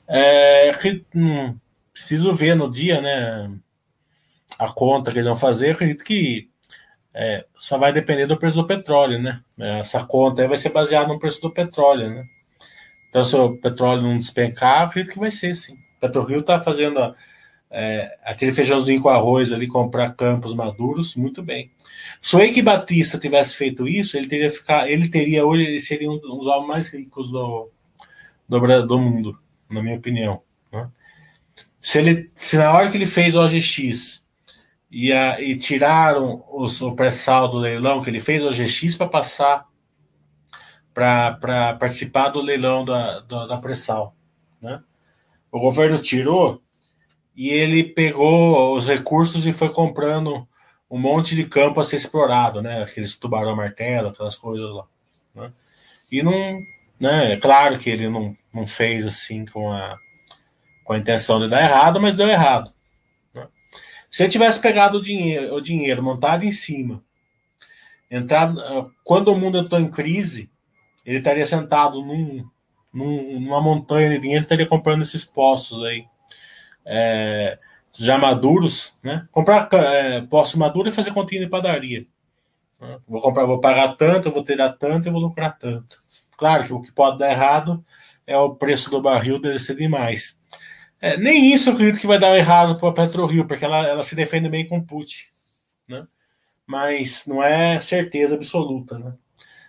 Speaker 3: É, hum, preciso ver no dia, né? A conta que eles vão fazer. acredito que é, só vai depender do preço do petróleo, né? É, essa conta aí vai ser baseada no preço do petróleo, né? Então, se o petróleo não despencar, acredito que vai ser, sim. O PetroRio está fazendo é, aquele feijãozinho com arroz ali, comprar campos maduros, muito bem. O Eike Batista tivesse feito isso, ele teria ficar, ele teria hoje, ele seria um dos homens mais ricos do, do, do mundo, na minha opinião. Né? Se, ele, se na hora que ele fez o OGX e, a, e tiraram os, o pré-sal do leilão que ele fez, o GX, para passar para participar do leilão da, da, da pré-sal. Né? O governo tirou e ele pegou os recursos e foi comprando um monte de campo a ser explorado, né? Aqueles tubarão martelo, aquelas coisas lá. Né? E não, né? É claro que ele não, não fez assim com a, com a intenção de dar errado, mas deu errado. Se ele tivesse pegado o dinheiro, o dinheiro montado em cima, entrado, quando o mundo entrou em crise, ele estaria sentado num, num, numa montanha de dinheiro, estaria comprando esses poços aí, é, já maduros, né? Comprar é, poços maduros e fazer continha de padaria. Vou comprar, vou pagar tanto, vou tirar tanto, eu vou lucrar tanto. Claro que o que pode dar errado é o preço do barril descer demais. É, nem isso eu acredito que vai dar errado para a PetroRio, porque ela, ela se defende bem com o Put, né? Mas não é certeza absoluta, né?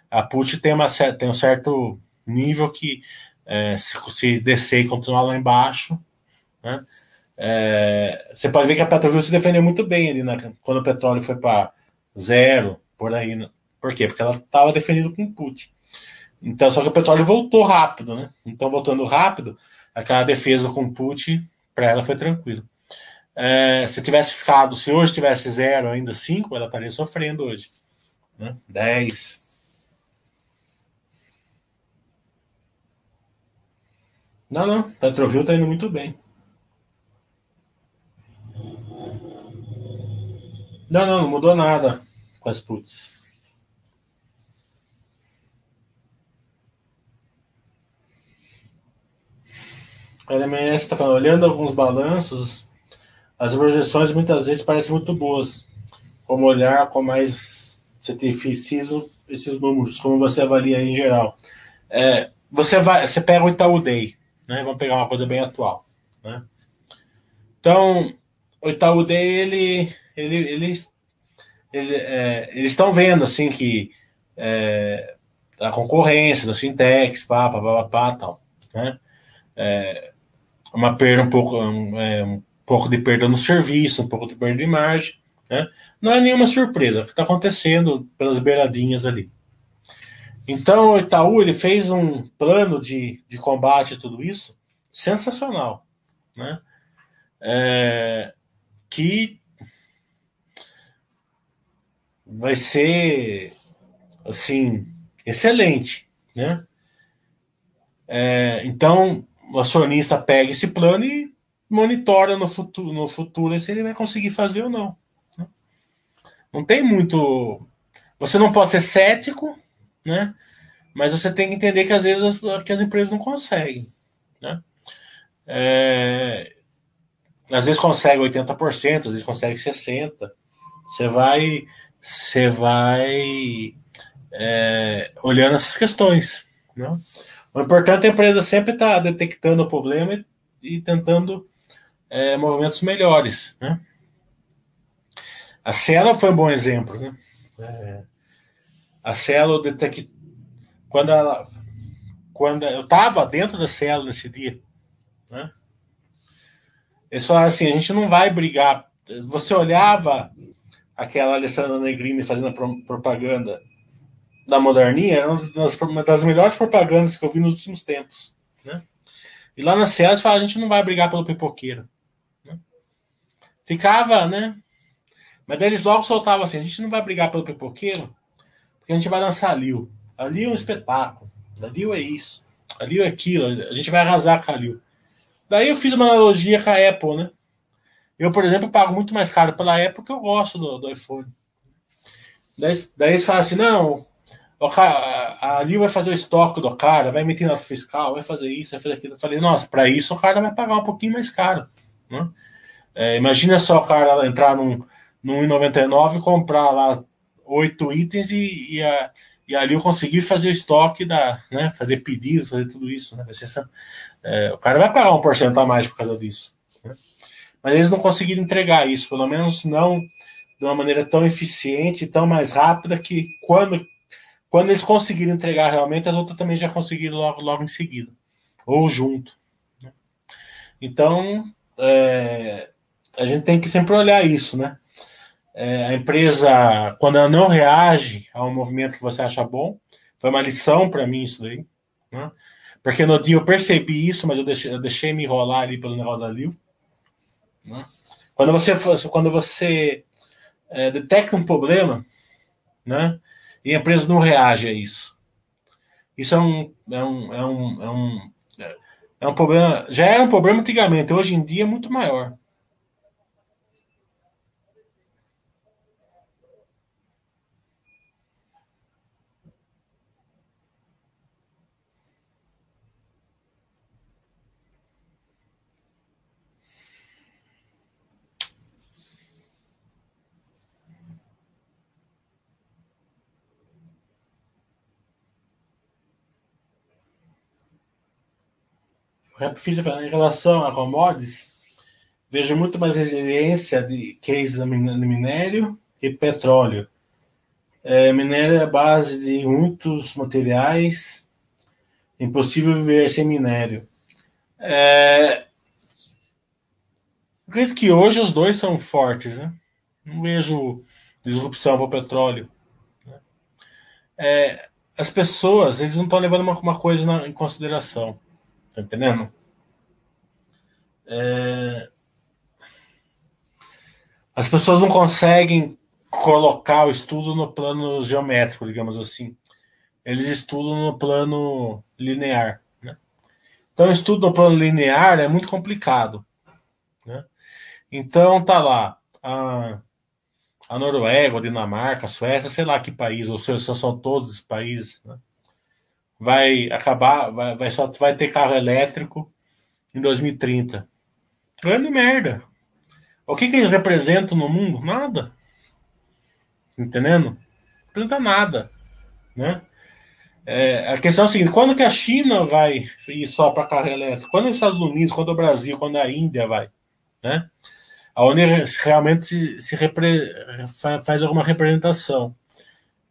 Speaker 3: A Put tem, uma, tem um certo nível que é, se, se descer e continuar lá embaixo, né? É, você pode ver que a PetroRio se defendeu muito bem ali, né? quando o petróleo foi para zero, por aí. Né? Por quê? Porque ela estava defendendo com o put. Então, só que o petróleo voltou rápido, né? Então, voltando rápido, aquela defesa com put, para ela foi tranquilo. É, se tivesse ficado, se hoje tivesse zero, ainda cinco, ela estaria sofrendo hoje. Né? 10. Não, não. PetroRio está indo muito bem. Não, não, não mudou nada com as puts. A LMS está falando, olhando alguns balanços, as projeções muitas vezes parecem muito boas. Como olhar com mais cientificismo esses números, como você avalia em geral. É, você vai, você pega o Itaú Day, né? Vamos pegar uma coisa bem atual, né? Então, o Itaú Day, ele, ele, ele, ele é, eles estão vendo assim que é, a concorrência fintechs, pá, pá, pá, pá, pá tal, né? É, uma perda um pouco, um, é, um pouco de perda no serviço, um pouco de perda de margem. Né? Não é nenhuma surpresa o que está acontecendo pelas beiradinhas ali. Então o Itaú ele fez um plano de, de combate a tudo isso sensacional, né? É, que vai ser assim excelente, né? É, então o acionista pega esse plano e monitora no futuro, no futuro se ele vai conseguir fazer ou não. Né? Não tem muito. Você não pode ser cético, né? Mas você tem que entender que às vezes as, que as empresas não conseguem. Né? É, às vezes consegue 80%, às vezes consegue 60%. Você vai. Você vai é, olhando essas questões. Né? O importante é a empresa sempre estar tá detectando o problema e, e tentando é, movimentos melhores. Né? A Cielo foi um bom exemplo. Né? É, a Cielo detect... quando ela quando eu estava dentro da Cielo nesse dia, né? Eles falaram assim: a gente não vai brigar. Você olhava aquela Alessandra Negrini fazendo a propaganda da moderninha, era uma das melhores propagandas que eu vi nos últimos tempos. Né? E lá na Cielo falaram: a gente não vai brigar pelo pipoqueiro. Né? Ficava, né? Mas daí eles logo soltavam assim: a gente não vai brigar pelo pipoqueiro, porque a gente vai lançar Lil. Ali é um espetáculo. Ali é isso. Ali é aquilo. A gente vai arrasar com a Lil. Daí eu fiz uma analogia com a Apple, né? Eu, por exemplo, pago muito mais caro pela Apple porque eu gosto do, do iPhone. Daí, daí eles falam assim: não, o cara, a Lil vai fazer o estoque do cara, vai emitir nota fiscal, vai fazer isso, vai fazer aquilo. Eu falei: nossa, para isso o cara vai pagar um pouquinho mais caro. Né? É, imagina só o cara entrar num, num 1,99 e comprar lá oito itens e, e a e ali eu consegui fazer o estoque da, né, fazer pedidos, fazer tudo isso, né, ser, é, o cara vai pagar um porcento a mais por causa disso, né? Mas eles não conseguiram entregar isso, pelo menos não de uma maneira tão eficiente, tão mais rápida que quando quando eles conseguiram entregar realmente, as outras também já conseguiram logo, logo em seguida, ou junto. Né? Então, é, a gente tem que sempre olhar isso, né? é, a empresa, quando ela não reage a um movimento que você acha bom, foi uma lição para mim isso daí, né? Porque no dia eu percebi isso, mas eu deixei, eu deixei me enrolar ali pelo negócio da Liu. Né? Quando você, quando você é, detecta um problema, né? E a empresa não reage a isso. Isso é um, é um, é um, é um, é um problema. Já era um problema antigamente, hoje em dia é muito maior. Em relação a commodities, vejo muito mais resiliência de case no minério e petróleo. É, minério é a base de muitos materiais, impossível viver sem minério. É, acredito que hoje os dois são fortes, né? Não vejo disrupção para o petróleo. Né? É, as pessoas, eles não estão levando uma, uma coisa na, em consideração. Tá entendendo? É... As pessoas não conseguem colocar o estudo no plano geométrico, digamos assim. Eles estudam no plano linear. Né? Então, estudo no plano linear é muito complicado. Né? Então, tá lá. A, a Noruega, a Dinamarca, a Suécia, sei lá que país, ou se são todos os países. Né? Vai acabar, vai, vai só vai ter carro elétrico em 2030. Grande merda. O que, que eles representam no mundo? Nada. Entendendo? Não representa nada. Né? É, a questão é a seguinte: quando que a China vai ir só para carro elétrico? Quando os Estados Unidos, quando o Brasil, quando a Índia vai? Né? A ONU realmente se, se repre, faz alguma representação.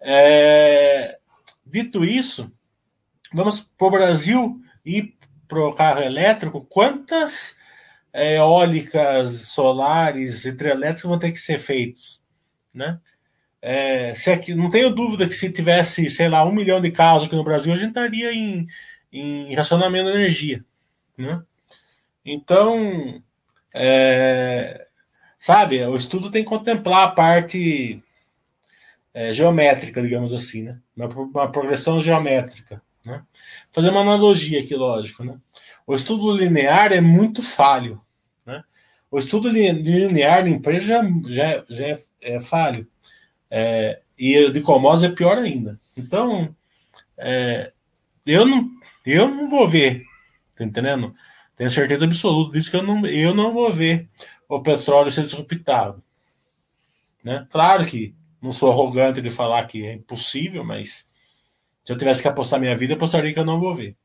Speaker 3: É, dito isso, vamos para o Brasil e para o carro elétrico, quantas é, eólicas, solares, hidrelétricas vão ter que ser feitas? Né? É, se não tenho dúvida que se tivesse, sei lá, um milhão de carros aqui no Brasil, a gente estaria em, em racionamento de energia. Né? Então, é, sabe, o estudo tem que contemplar a parte é, geométrica, digamos assim, né? uma, uma progressão geométrica. Fazer uma analogia aqui, lógico. Né? O estudo linear é muito falho. Né? O estudo linear de empresa já, já, já é, é falho. É, e de commodities é pior ainda. Então, é, eu, não, eu não vou ver, tá entendendo? Tenho certeza absoluta disso que eu não, eu não vou ver o petróleo ser disruptado. Né? Claro que não sou arrogante de falar que é impossível, mas Se eu tivesse que apostar minha vida, apostaria que eu não vou ver.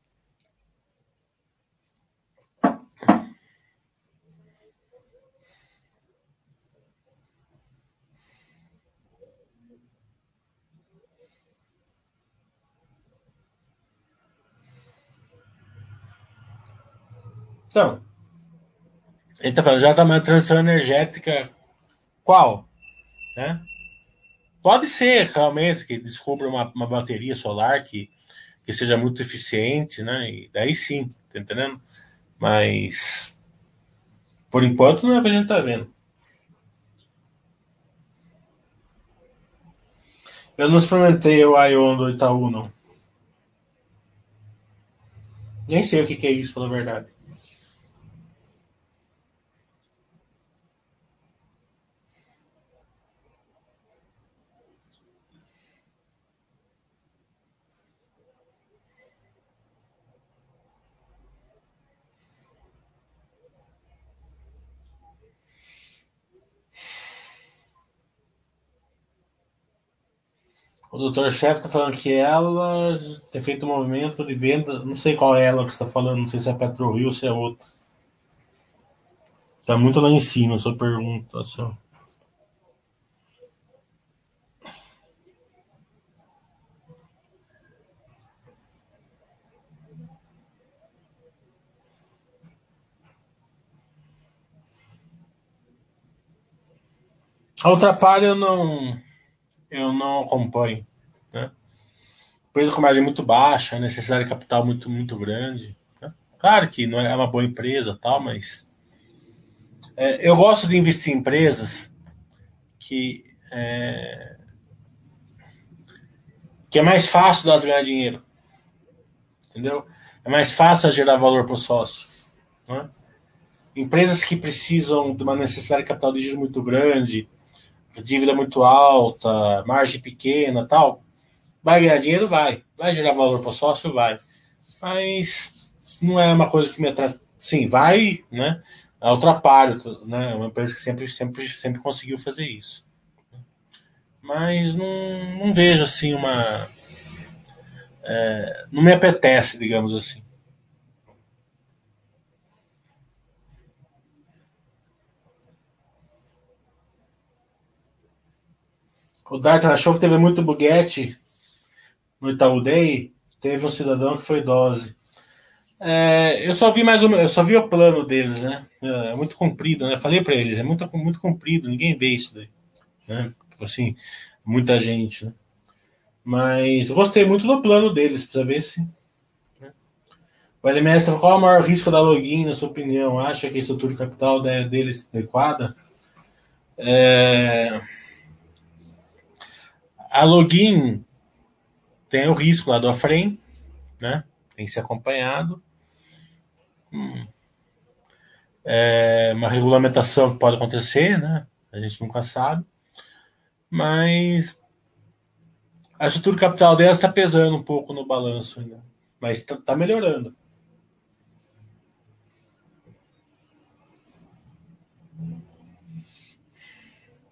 Speaker 3: Então, ele está falando, já está uma transição energética qual? Né? Pode ser realmente que descubra uma, uma bateria solar que, que seja muito eficiente, né? E daí sim, tá entendendo? Mas por enquanto não é o que a gente está vendo. Eu não experimentei o Ion do Itaú, não. Nem sei o que, que é isso, pela verdade. O doutor-chefe está falando que ela tem feito um movimento de venda. Não sei qual é ela que está falando, não sei se é PetroRio ou se é outra. Está muito lá em cima a sua pergunta. Assim. A outra palha eu não eu não acompanho. Né? Empresa com margem muito baixa, necessidade de capital muito, muito grande. Né? Claro que não é uma boa empresa, tal, mas é, eu gosto de investir em empresas que é, que é mais fácil delas ganhar dinheiro. Entendeu? É mais fácil gerar valor para o sócio. Né? Empresas que precisam de uma necessidade de capital de giro muito grande, dívida muito alta, margem pequena tal, vai ganhar dinheiro? Vai. Vai gerar valor para o sócio? Vai. Mas não é uma coisa que me atrai. Sim, vai, né? É ultrapalho, né? É uma empresa que sempre, sempre, sempre conseguiu fazer isso. Mas não, não vejo assim uma. É, não me apetece, digamos assim. O Dart achou que teve muito buguete no Itaú Day. Teve um cidadão que foi dose. É, eu só vi mais um, eu só vi o plano deles, né? É, muito comprido, né? Falei para eles, é muito, muito comprido, ninguém vê isso daí, né? Tipo assim, muita gente, né? Mas gostei muito do plano deles, precisa ver se. Né? O qual é o maior risco da login, na sua opinião? Acha que a estrutura capital deles é adequada? É a login tem o risco lá do frame, né? Tem que ser acompanhado. Hum. É uma regulamentação que pode acontecer, né? A gente nunca sabe. Mas a estrutura capital dela está pesando um pouco no balanço ainda. Mas está tá melhorando.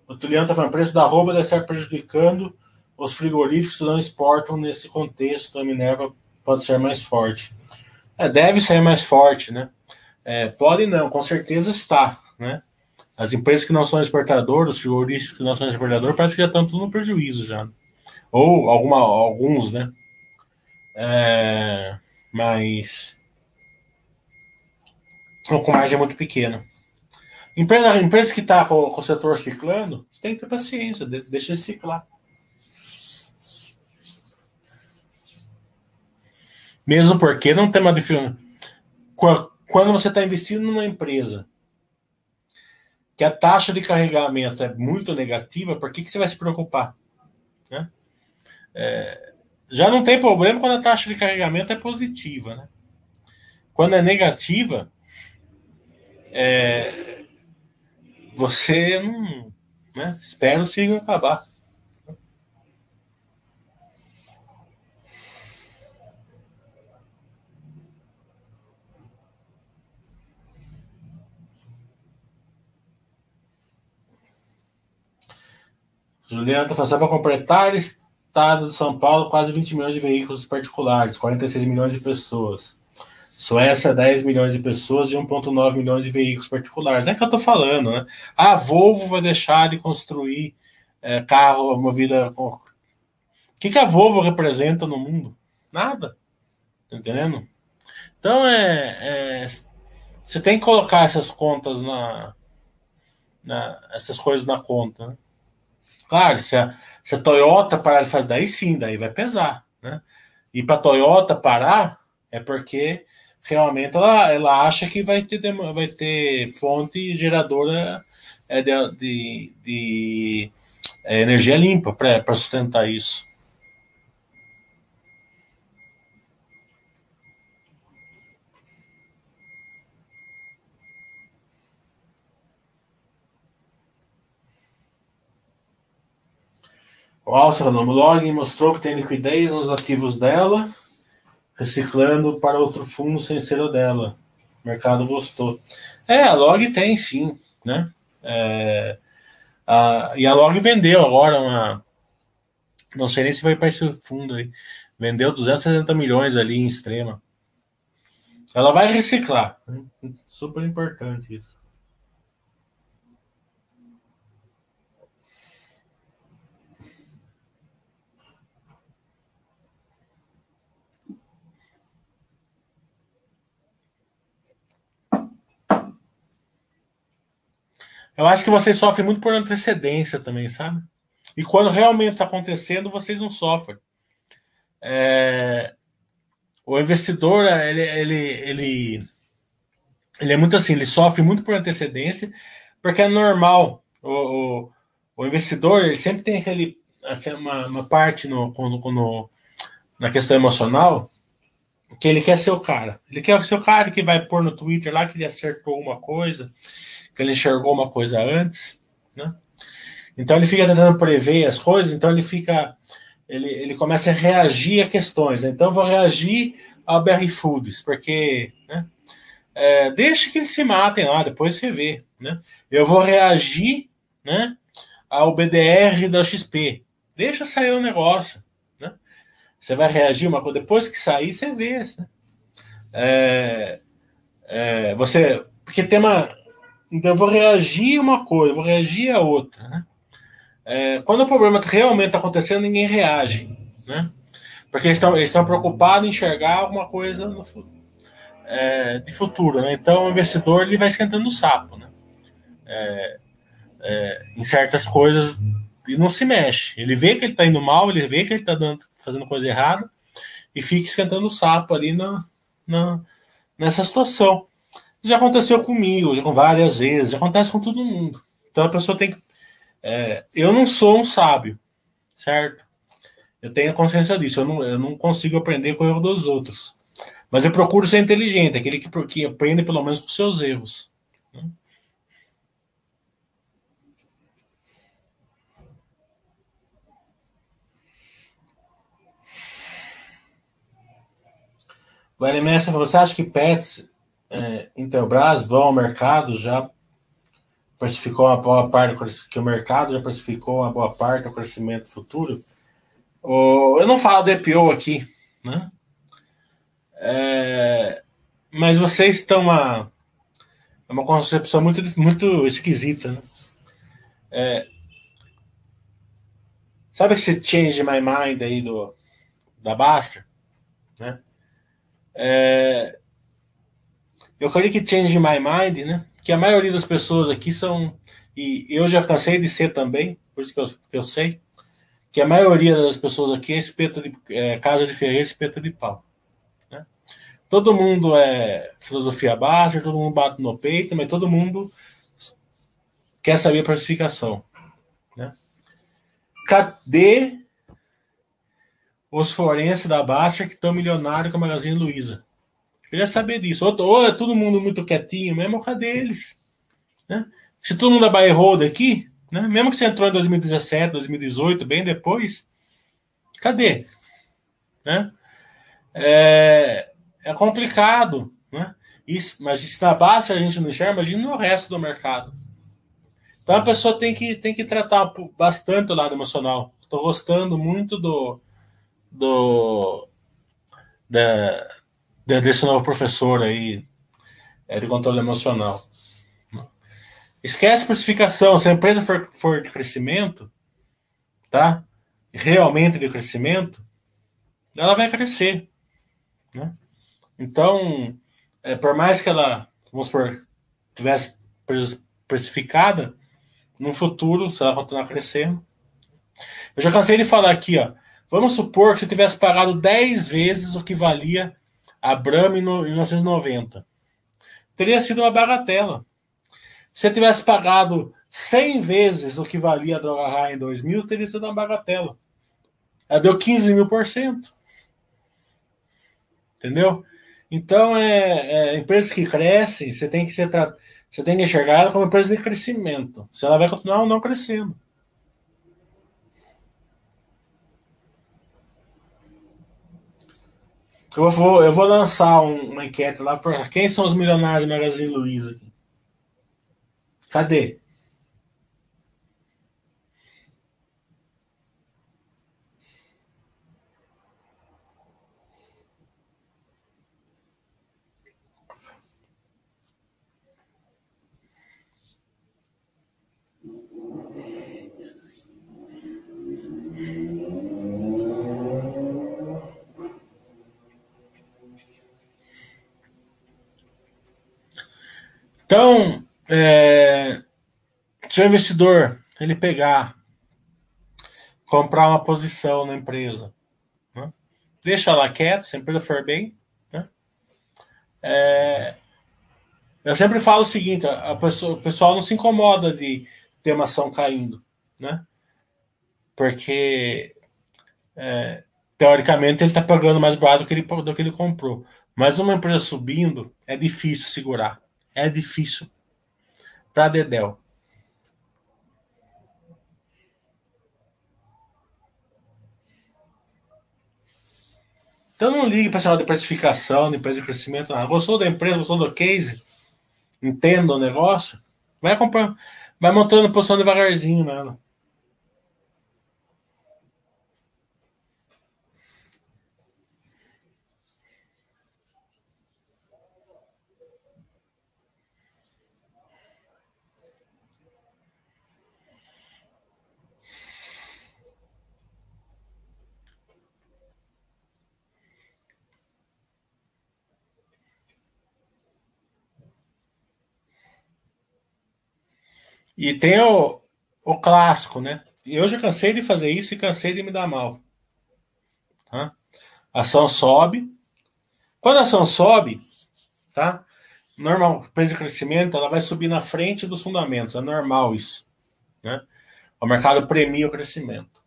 Speaker 3: O Tuliano está falando, o preço da roupa deve estar prejudicando os frigoríficos não exportam nesse contexto, a Minerva pode ser mais forte. É, deve ser mais forte, né? É, pode não, com certeza está, né? As empresas que não são exportadoras, os frigoríficos que não são exportadores, parece que já estão tudo no prejuízo já. Ou alguma, alguns, né? É, mas com margem muito pequena. Empresa, empresa que está com, com, o setor ciclando, você tem que ter paciência, deixa ele ciclar. Mesmo porque não tem uma diferença. Quando você está investindo numa empresa que a taxa de carregamento é muito negativa, por que, que você vai se preocupar? Né? É, já não tem problema quando a taxa de carregamento é positiva. Né? Quando é negativa, é, você não. Né? Espera o ciclo acabar. Juliana está fazendo para completar estado de São Paulo, quase 20 milhões de veículos particulares, 46 milhões de pessoas. Suécia, 10 milhões de pessoas e 1,9 milhões de veículos particulares. É que eu estou falando, né? A Volvo vai deixar de construir é, carro movido com. O que, que a Volvo representa no mundo? Nada. Tá entendendo? Então é, é, Você tem que colocar essas contas na. na essas coisas na conta. Né? Claro, se a, se a Toyota parar de fazer, daí sim, daí vai pesar. Né? E para a Toyota parar, é porque realmente ela, ela acha que vai ter, vai ter fonte geradora é, de, de, de é, energia limpa para sustentar isso. O log mostrou que tem liquidez nos ativos dela reciclando para outro fundo sem ser o dela. O mercado gostou. É, a Log tem sim, né? É, a, e a Log vendeu agora uma. Não sei nem se vai para esse fundo aí. Vendeu 260 milhões ali em extrema. Ela vai reciclar. Super importante isso. Eu acho que vocês sofrem muito por antecedência também, sabe? E quando realmente está acontecendo, vocês não sofrem. É... O investidor, ele, ele, ele, ele é muito assim, ele sofre muito por antecedência, porque é normal. O, o, o investidor, ele sempre tem aquele, uma, uma parte no, no, no, na questão emocional que ele quer ser o cara. Ele quer ser o cara que vai pôr no Twitter lá que ele acertou uma coisa, que ele enxergou uma coisa antes, né? Então ele fica tentando prever as coisas, então ele fica, ele, ele começa a reagir a questões. Né? Então vou reagir ao BR Foods, porque, né? É, deixa que eles se matem lá, depois você vê, né? Eu vou reagir, né? Ao BDR da XP, deixa sair o negócio, né? Você vai reagir uma coisa depois que sair, você vê, né? É, é, você, porque tem uma então eu vou reagir a uma coisa, vou reagir a outra. Né? É, quando o problema realmente está acontecendo, ninguém reage. Né? Porque eles estão, eles estão preocupados em enxergar alguma coisa no, é, de futuro. Né? Então o investidor ele vai esquentando o sapo. Né? É, é em certas coisas e não se mexe. Ele vê que ele está indo mal, ele vê que ele está fazendo coisa errada e fica esquentando o sapo ali na, na, nessa situação já aconteceu comigo, já com várias vezes, já acontece com todo mundo. Então a pessoa tem que. É, eu não sou um sábio, certo? Eu tenho consciência disso, eu não, eu não consigo aprender com o erro dos outros. Mas eu procuro ser inteligente, aquele que, que aprende pelo menos com seus erros. Né? Vale Mestre, você acha que pets é, Intelbras vão ao mercado já precificou uma boa parte que o mercado já precificou uma boa parte do crescimento futuro. eu não falo de IPO aqui, né? É, mas vocês estão uma é uma concepção muito muito esquisita, né? É, sabe esse change my mind aí do da Basta, né? É, eu que change my mind, né? Que a maioria das pessoas aqui são. E eu já cansei de ser também, por isso que eu, que eu sei. Que a maioria das pessoas aqui é espeta de é, casa de ferreiro, espeta de pau. Né? Todo mundo é filosofia baixa, todo mundo bate no peito, mas todo mundo quer saber a precificação. Né? Cadê os forenses da Baixa que estão milionários com a Magazine Luiza? Queria saber disso. Ou, ou é todo mundo muito quietinho mesmo, cadê eles? Né? Se todo mundo da Bahia errou daqui, né? mesmo que você entrou em 2017, 2018, bem depois, cadê? Né? É, é complicado. Né? Isso, mas se na base a gente não enxerga, imagina no resto do mercado. Então a pessoa tem que, tem que tratar bastante o lado emocional. Estou gostando muito do, do da, desse novo professor aí é, de controle emocional. Esquece precificação. Se a empresa for, for de crescimento, tá? Realmente de crescimento, ela vai crescer. Né? Então, é, por mais que ela, vamos supor, tivesse precificada, no futuro, se ela continuar crescendo. Eu já cansei de falar aqui, ó. Vamos supor que você tivesse pagado 10 vezes o que valia a Brahma em 1990. Teria sido uma bagatela. Se você tivesse pagado 100 vezes o que valia a Droga Raia em 2000, teria sido uma bagatela. Ela deu 15 mil por cento. Entendeu? Então, é, é, empresas que crescem, você tem que ser você tem que enxergar ela como empresa de crescimento. Se ela vai continuar ou não crescendo. Eu vou, eu vou lançar um, uma enquete lá para quem são os milionários do Magazine Luiza. Cadê? Então, é, se o investidor ele pegar, comprar uma posição na empresa, né, deixa lá quieto, se a empresa for bem, né, é, eu sempre falo o seguinte: a pessoa, o pessoal não se incomoda de ter uma ação caindo, né? Porque é, teoricamente ele está pagando mais barato do que, ele, do que ele comprou. Mas uma empresa subindo é difícil segurar é difícil para Dedel. Então não ligue para essa de precificação, de empresa de crescimento. Não. Gostou da empresa, gostou do case, entenda o negócio, vai comprar, vai montando posição devagarzinho nela. E tem o, o clássico, né? Eu já cansei de fazer isso e cansei de me dar mal. Tá? A ação sobe. Quando a ação sobe, tá? Normal, preço de crescimento, ela vai subir na frente dos fundamentos. É normal isso. Né? O mercado premia o crescimento.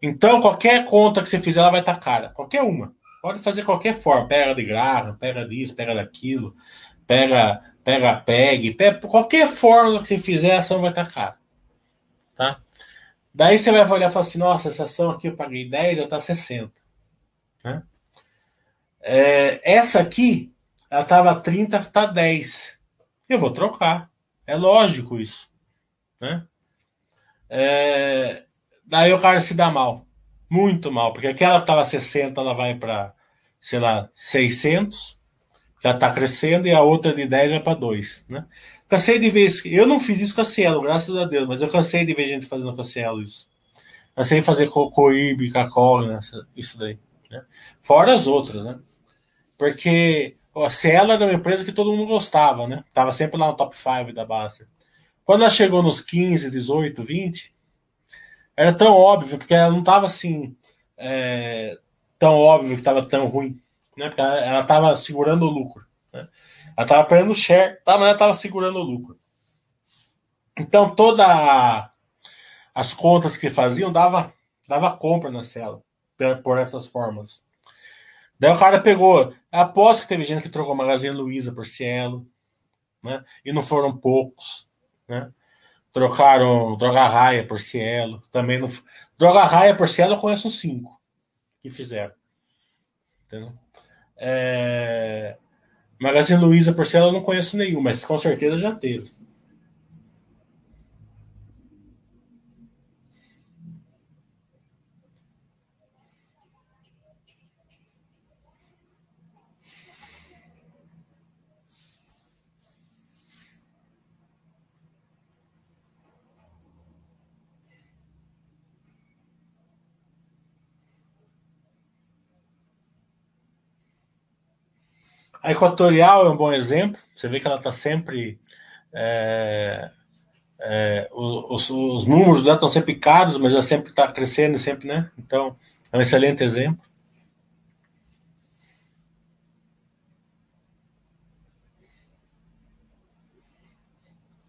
Speaker 3: Então, qualquer conta que você fizer, ela vai estar cara. Qualquer uma. Pode fazer qualquer forma. Pega de grava, pega disso, pega daquilo, pega pega PEG, pega, qualquer fórmula que você fizer, a ação vai estar cara. Tá? Daí você vai olhar e falar assim: nossa, essa ação aqui eu paguei 10, ela está 60. Né? É, essa aqui, ela estava 30, está 10. Eu vou trocar. É lógico isso. Né? É, daí o cara se dá mal. Muito mal. Porque aquela que estava 60, ela vai para, sei lá, 600 já está crescendo e a outra de 10 vai para 2. Né? Cansei de ver isso. Eu não fiz isso com a Cielo, graças a Deus, mas eu cansei de ver gente fazendo com a Cielo isso. Cansei de fazer com Coib, com Cogna, isso daí. Né? Fora as outras, né? Porque a Cielo era uma empresa que todo mundo gostava, né? Tava sempre lá no top 5 da Baster. Quando ela chegou nos 15, 18, 20, era tão óbvio, porque ela não estava assim, é, tão óbvio que estava tão ruim né? Porque ela estava segurando o lucro. Né? Ela estava perdendo share, tá, mas ela estava segurando o lucro. Então, toda as contas que faziam dava, dava compra na cela por essas formas. Daí o cara pegou. Aposto que teve gente que trocou Magazine Luiza por Cielo, né? E não foram poucos, né? Trocaram Droga Raia por Cielo, também não. Droga Raia por Cielo eu conheço cinco que fizeram. Entendeu? É... Magazine Luiza, por si ela não conheço nenhum, mas com certeza já teve. A Equatorial é um bom exemplo. Você vê que ela está sempre. É, é, os, os, números dela estão sempre caros, mas ela sempre está crescendo, sempre, né? Então, é um excelente exemplo.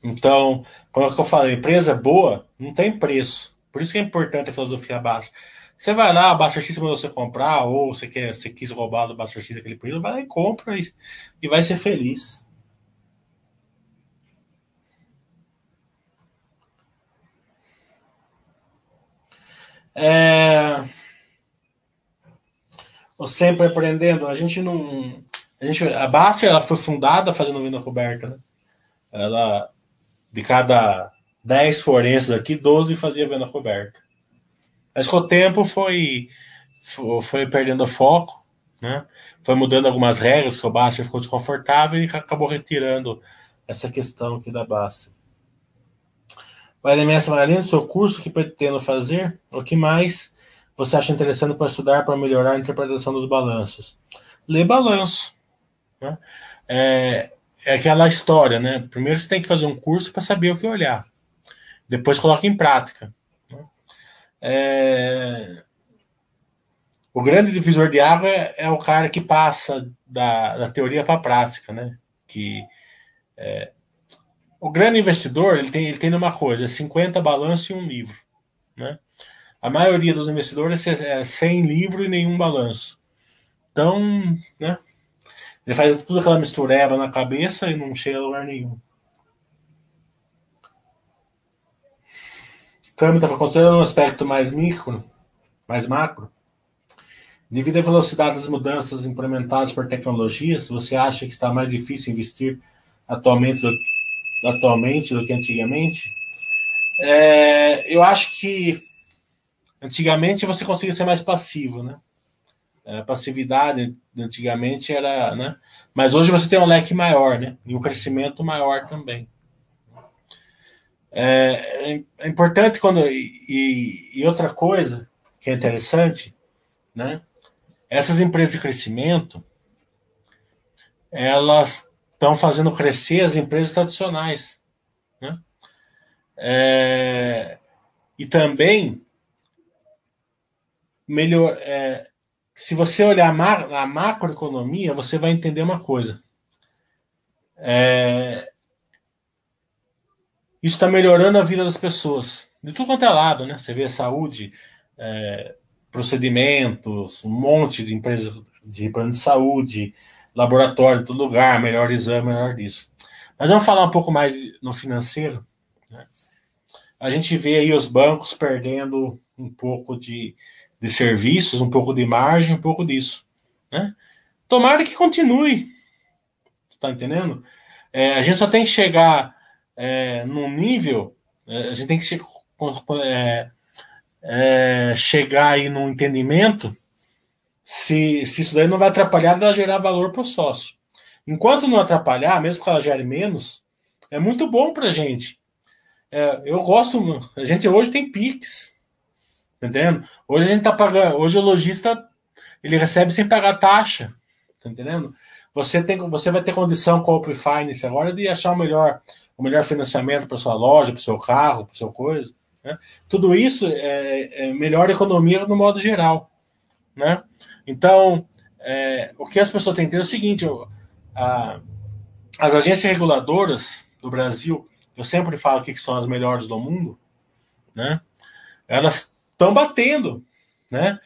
Speaker 3: Então, como é que eu falei, empresa boa não tem preço. Por isso que é importante a filosofia básica. Você vai lá, a Baixa X mandou você comprar, ou você, quer, você quis roubar do Baixa X daquele período, vai lá e compra e, e vai ser feliz. É... sempre aprendendo, a gente não. A, gente, a Baixa ela foi fundada fazendo venda coberta. Né? Ela, de cada 10 forenses aqui, 12 fazia venda coberta. Mas com o tempo foi, foi perdendo foco, né? foi mudando algumas regras, que o Baster ficou desconfortável e acabou retirando essa questão aqui da Baster. Vai MS Magalhães, seu curso que pretendo fazer, o que mais você acha interessante para estudar para melhorar a interpretação dos balanços? Lê balanço. Né? É, é aquela história, né? Primeiro você tem que fazer um curso para saber o que olhar. Depois coloca em prática. É... O grande divisor de água é, é, o cara que passa da, da teoria para a prática, né? Que é... o grande investidor ele tem ele tem uma coisa, 50 balanços e um livro, né? A maioria dos investidores é sem livro e nenhum balanço. Então, né? Ele faz tudo aquela mistureba na cabeça e não chega a lugar nenhum. Câmbio estava considerando um aspecto mais micro, mais macro. Devido à velocidade das mudanças implementadas por tecnologias, você acha que está mais difícil investir atualmente do, atualmente do que antigamente? É, eu acho que antigamente você conseguia ser mais passivo, né? É, passividade antigamente era, né? Mas hoje você tem um leque maior, né? E um crescimento maior também. É, é importante quando. E, e, outra coisa que é interessante, né? Essas empresas de crescimento, elas estão fazendo crescer as empresas tradicionais. Né? É, e também melhor. É, se você olhar a, macroeconomia, você vai entender uma coisa. É, isso está melhorando a vida das pessoas. De tudo quanto é lado, né? Você vê saúde, é, procedimentos, um monte de empresas de plano de saúde, laboratório, todo lugar, melhor exame, melhor disso. Mas vamos falar um pouco mais no financeiro. Né? A gente vê aí os bancos perdendo um pouco de, de serviços, um pouco de margem, um pouco disso. Né? Tomara que continue. Tá entendendo? É, a gente só tem que chegar é, num nível, é, a gente tem que che é, é, chegar aí num entendimento se, se isso daí não vai atrapalhar ela gerar valor para o sócio. Enquanto não atrapalhar, mesmo que ela gere menos, é muito bom para a gente. É, eu gosto, a gente hoje tem Pix, tá entendendo? Hoje a gente tá pagando, hoje o lojista ele recebe sem pagar taxa, tá entendendo? Você, tem, você vai ter condição com o Open Finance agora de achar o melhor, o melhor financiamento para sua loja, para seu carro, para seu coisa. Né? Tudo isso é, é economia no modo geral. Né? Então, é, o que as pessoas têm que entender é o seguinte: a, as agências reguladoras do Brasil, eu sempre falo que são as melhores do mundo, né? elas estão batendo. Né?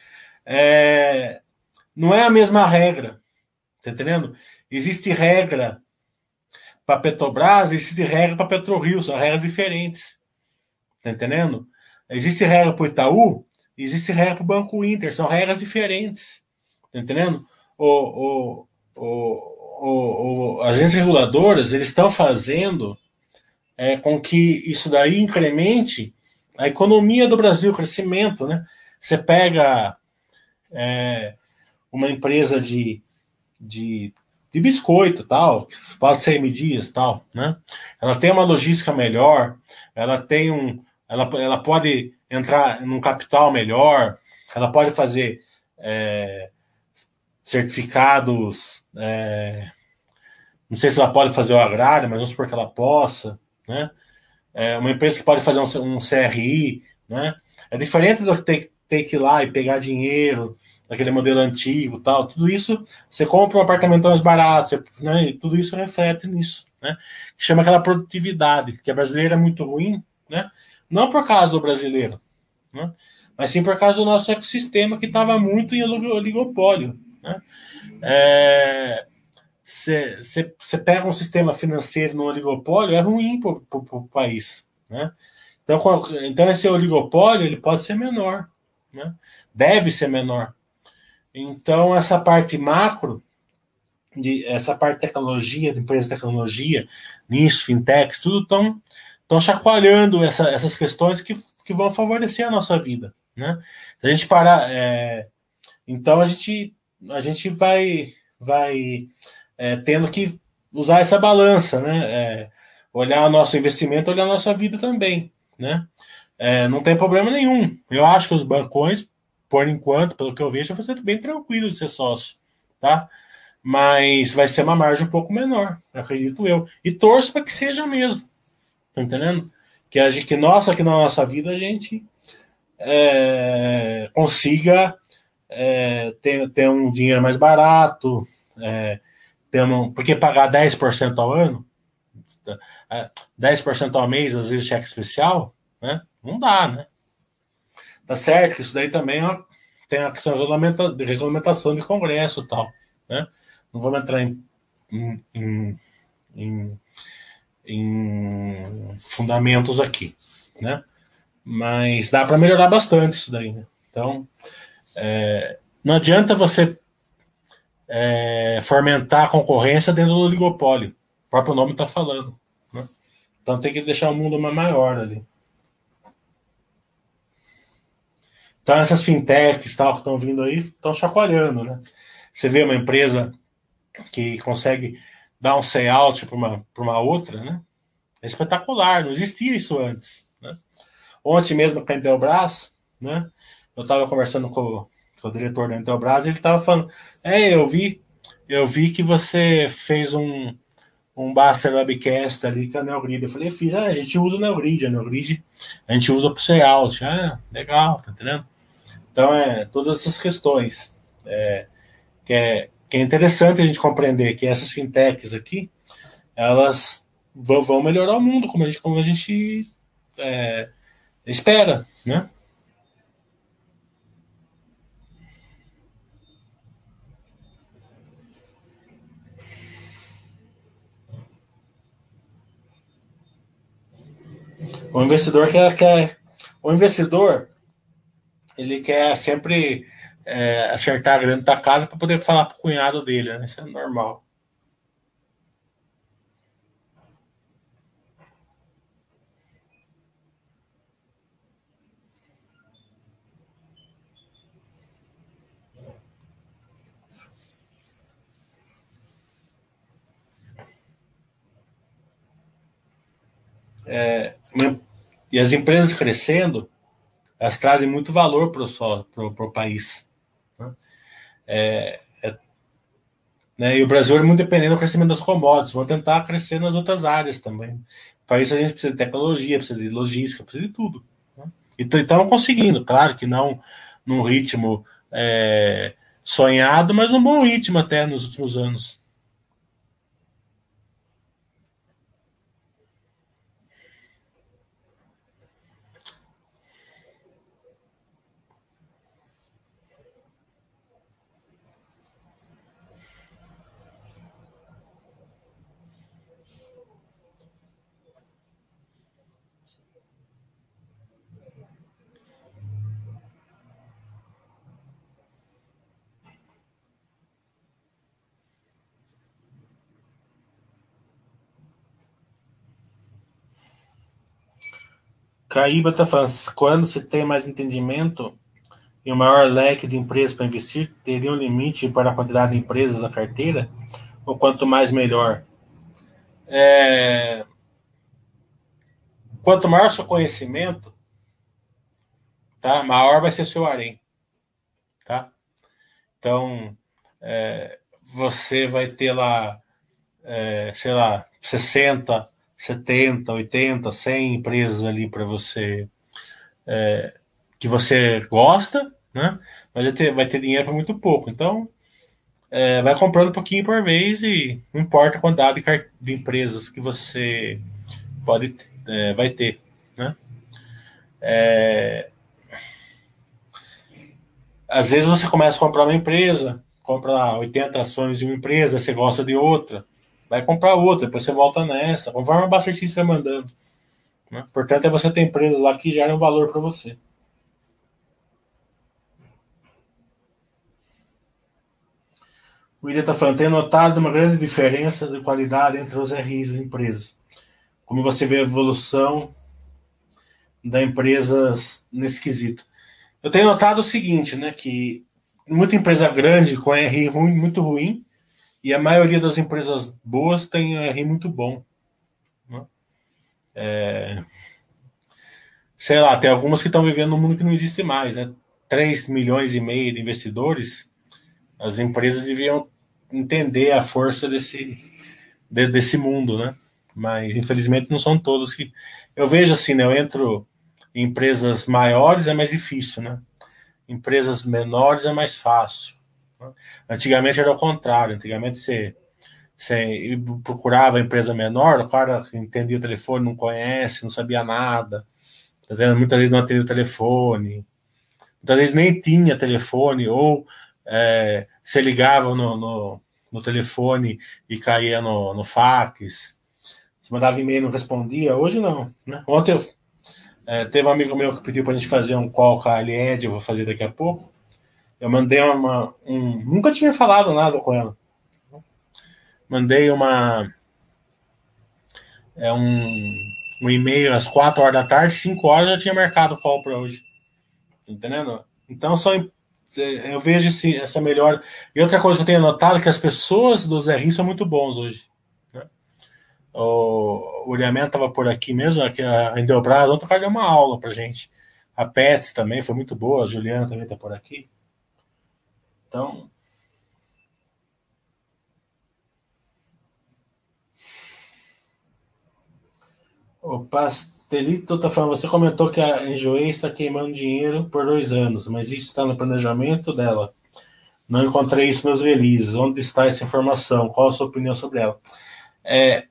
Speaker 3: É, não é a mesma regra. Tá entendendo? Existe regra para Petrobras, existe regra para PetroRio, são regras diferentes. Tá entendendo? Existe regra para o Itaú, existe regra para o Banco Inter, são regras diferentes. Tá entendendo? O, o, o, o, as agências reguladoras eles estão fazendo é, com que isso daí incremente a economia do Brasil, o crescimento, né? Você pega é, uma empresa de de, de biscoito tal, pode ser M Dias tal, né? Ela tem uma logística melhor, ela tem um, ela, ela pode entrar num capital melhor, ela pode fazer é, certificados é, não sei se ela pode fazer o agrário, mas vamos supor que ela possa, né? É uma empresa que pode fazer um, um CRI, né? É diferente do que ter, ter que ir lá e pegar dinheiro, daquele modelo antigo tal. Tudo isso, você compra um apartamento mais barato, você, né? E tudo isso reflete nisso, né? Que chama aquela produtividade, que a brasileira é muito ruim, né? Não por causa do brasileiro, né? Mas sim por causa do nosso ecossistema que estava muito em oligopólio, né? É, você pega um sistema financeiro no oligopólio, é ruim para o país. Né? Então, então, esse oligopólio ele pode ser menor, né? deve ser menor. Então, essa parte macro, de, essa parte tecnologia, de empresa de tecnologia, nicho, fintechs, tudo estão estão chacoalhando essa, essas questões que, que vão favorecer a nossa vida. Né? Se a gente parar. É, então, a gente, a gente vai, vai é, tendo que usar essa balança, né? É, olhar o nosso investimento, olhar a nossa vida também, né? É, não tem problema nenhum. Eu acho que os bancões, por enquanto, pelo que eu vejo, ser bem tranquilo de ser sócio, tá? Mas vai ser uma margem um pouco menor, acredito eu. E torço para que seja mesmo, tá entendendo? Que a gente, que nossa, que na nossa vida a gente é, consiga é, ter, ter um dinheiro mais barato, é, tendo, porque pagar 10% ao ano, 10% ao mês, às vezes cheque especial, né? Não dá, né? Tá certo que isso daí também ó, tem a questão de regulamentação de congresso e tal, né? Não vamos entrar em, em, em, em fundamentos aqui, né? Mas dá para melhorar bastante isso daí, né? Então, é, não adianta você é, fomentar a concorrência dentro do oligopólio. O próprio nome está falando. Né? Então tem que deixar o mundo maior ali. Então essas fintechs tal, que estão vindo aí estão chacoalhando. Né? Você vê uma empresa que consegue dar um say-out para uma, uma outra, né? é espetacular, não existia isso antes. Né? Ontem mesmo com a Intelbras, né? eu estava conversando com, com o diretor da Intelbras, ele estava falando, é, eu vi, eu vi que você fez um, um Baster Webcast ali com a Neogrid. Eu falei, fiz, ah, a gente usa o Neogrid, a Neogrid a gente usa pro layout. Ah, legal, tá entendendo? Então, é, todas essas questões. É, que, é, que é interessante a gente compreender que essas fintechs aqui, elas vão, vão melhorar o mundo, como a gente, como a gente é, espera, né? O investidor quer, quer o investidor ele quer sempre é, acertar a grande tacada para poder falar para o cunhado dele, né? Isso é normal. É, e as empresas crescendo, elas trazem muito valor para o país. Né? É, é, né? E o Brasil é muito dependente do crescimento das commodities. Vamos tentar crescer nas outras áreas também. Para isso a gente precisa de tecnologia, precisa de logística, precisa de tudo. Né? E estamos conseguindo, claro que não num ritmo é, sonhado, mas um bom ritmo até nos últimos anos. Caíba está falando, quando se tem mais entendimento e um maior leque de empresas para investir, teria um limite para a quantidade de empresas na carteira? Ou quanto mais, melhor? É... Quanto maior seu conhecimento, tá? maior vai ser seu harém. Tá? Então, é... você vai ter lá é, sei lá, 60, 70, 80, 100 empresas ali para você é, que você gosta, né? Mas vai ter, vai ter dinheiro para muito pouco. Então, é, vai comprando um pouquinho por vez e não importa a quantidade de, empresas que você pode é, vai ter, né? É, às vezes você começa a comprar uma empresa, compra 80 ações de uma empresa, você gosta de outra, vai comprar outra, depois você volta nessa, conforme a Bastard vai mandando. Né? Portanto, é você ter empresas lá que geram valor para você. O William está falando, tem notado uma grande diferença de qualidade entre os RIs das empresas. Como você vê a evolução da empresas nesse quesito. Eu tenho notado o seguinte, né, que muita empresa grande com RI ruim, muito ruim, e a maioria das empresas boas tem RI muito bom. Né? É... Sei lá, tem algumas que estão vivendo num mundo que não existe mais, né? 3 milhões e meio de investidores, as empresas deviam entender a força desse, de, desse mundo, né? Mas infelizmente não são todos que. Eu vejo assim, né? Eu entro em empresas maiores é mais difícil, né? Empresas menores é mais fácil. Antigamente era o contrário. Antigamente você, você procurava empresa menor, o cara entendia o telefone, não conhece, não sabia nada. Tá? Muitas vezes não atendia o telefone. Muitas vezes nem tinha telefone, ou é, você ligava no, no, no, telefone e caía no, no fax. Você mandava e-mail e não respondia. Hoje não. Né? Ontem eu, é, teve um amigo meu que pediu para a gente fazer um call com a Alied, eu vou fazer daqui a pouco. Eu mandei uma. Um, nunca tinha falado nada com ela. Mandei uma. É um, um e-mail às 4 horas da tarde, 5 horas eu tinha marcado o call para hoje. Entendendo? Então são é, eu vejo esse, essa melhora. E outra coisa que eu tenho notado é que as pessoas dos RI são muito bons hoje. Né? O, o Liamento estava por aqui mesmo, aqui a Indelbras, ontem o cara deu uma aula pra gente. A Pets também foi muito boa, a Juliana também está por aqui. Então. O Pastelito está falando, você comentou que a Enjoei está queimando dinheiro por dois anos, mas isso está no planejamento dela. Não encontrei isso nos releases. Onde está essa informação? Qual a sua opinião sobre ela? É,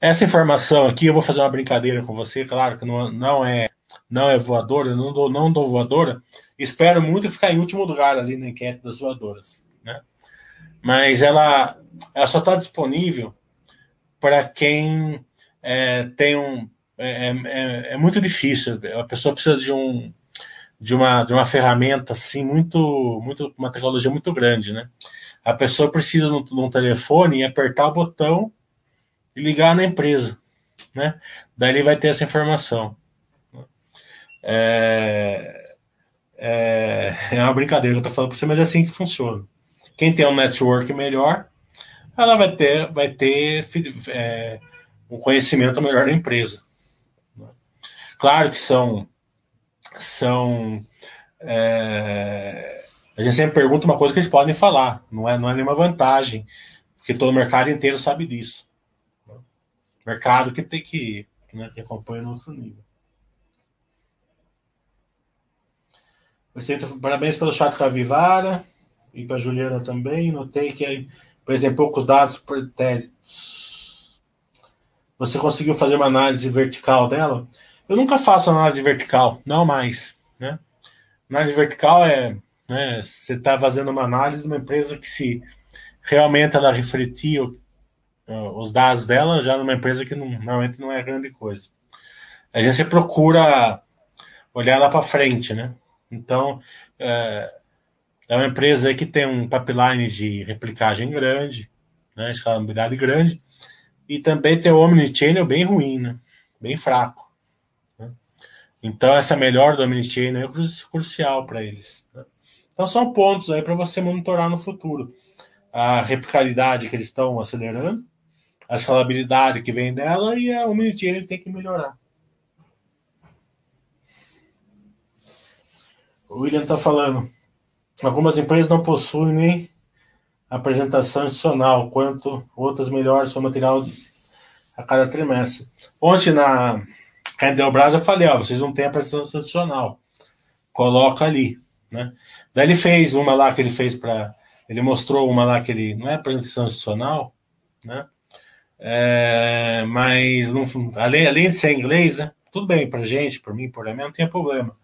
Speaker 3: essa informação aqui, eu vou fazer uma brincadeira com você, claro que não, não é não é voadora, não dou, não dou voadora. Espero muito ficar em último lugar ali na enquete das voadoras. Né? Mas ela, ela só está disponível para quem é, tem um, é, é, é, é, muito difícil. A pessoa precisa de um de uma, de uma ferramenta assim muito muito uma tecnologia muito grande, né? A pessoa precisa de um telefone e apertar o botão e ligar na empresa, né? Daí ele vai ter essa informação. É, é, é uma brincadeira que eu tô falando para você, mas é assim que funciona. Quem tem um network melhor, ela vai ter vai ter é, um conhecimento melhor da empresa. Claro que são. são é, a gente sempre pergunta uma coisa que eles podem falar, não é, não é nenhuma vantagem, porque todo o mercado inteiro sabe disso. Mercado que tem que, né, que acompanha o nosso nível. Parabéns pelo chat Cavivara e para a Juliana também. Notei que, por exemplo, poucos dados pretéritos. Você conseguiu fazer uma análise vertical dela? Eu nunca faço análise vertical, não mais. Né? Análise vertical é né, você está fazendo uma análise de uma empresa que se realmente ela refletir os dados dela já numa empresa que não, normalmente não é grande coisa. A gente procura olhar lá para frente, né? Então é, é, uma empresa que tem um pipeline de replicagem grande, né, escalabilidade grande, e também tem o omnichannel bem ruim, né? Bem fraco. Então, essa melhor do Omnichain é crucial para eles. Né? Então, são pontos aí para você monitorar no futuro. A replicabilidade que eles estão acelerando, a escalabilidade que vem dela e a Omnichain tem que melhorar. O William está falando. Algumas empresas não possuem apresentação institucional, quanto outras melhores seu material a cada trimestre. Ontem na Candelbras eu falei, ó, vocês não têm apresentação institucional. Coloca ali, né? Daí ele fez uma lá que ele fez para ele mostrou uma lá que ele não é apresentação institucional, né? É, mas não, além, além de ser inglês, né? Tudo bem para gente, para mim, por mim, não tem problema.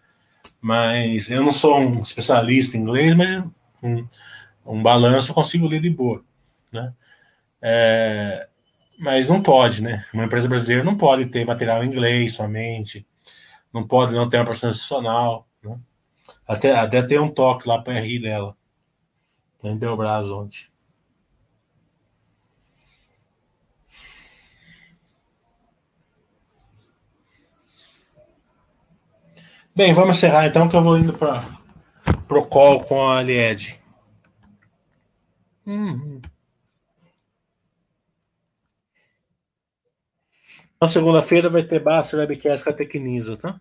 Speaker 3: Mas eu não sou um especialista em inglês, mas um, um balanço eu consigo ler de boa, né? É, mas não pode, né? Uma empresa brasileira não pode ter material em inglês somente, não pode não ter uma apresentação institucional, né? Até, até ter um toque lá para RI dela. Entendeu, Braz, ontem. Bem, vamos encerrar então, que eu vou indo para o call com a Lied. Uhum. Na segunda-feira vai ter Basta Webcast com a Tecnisa, tá?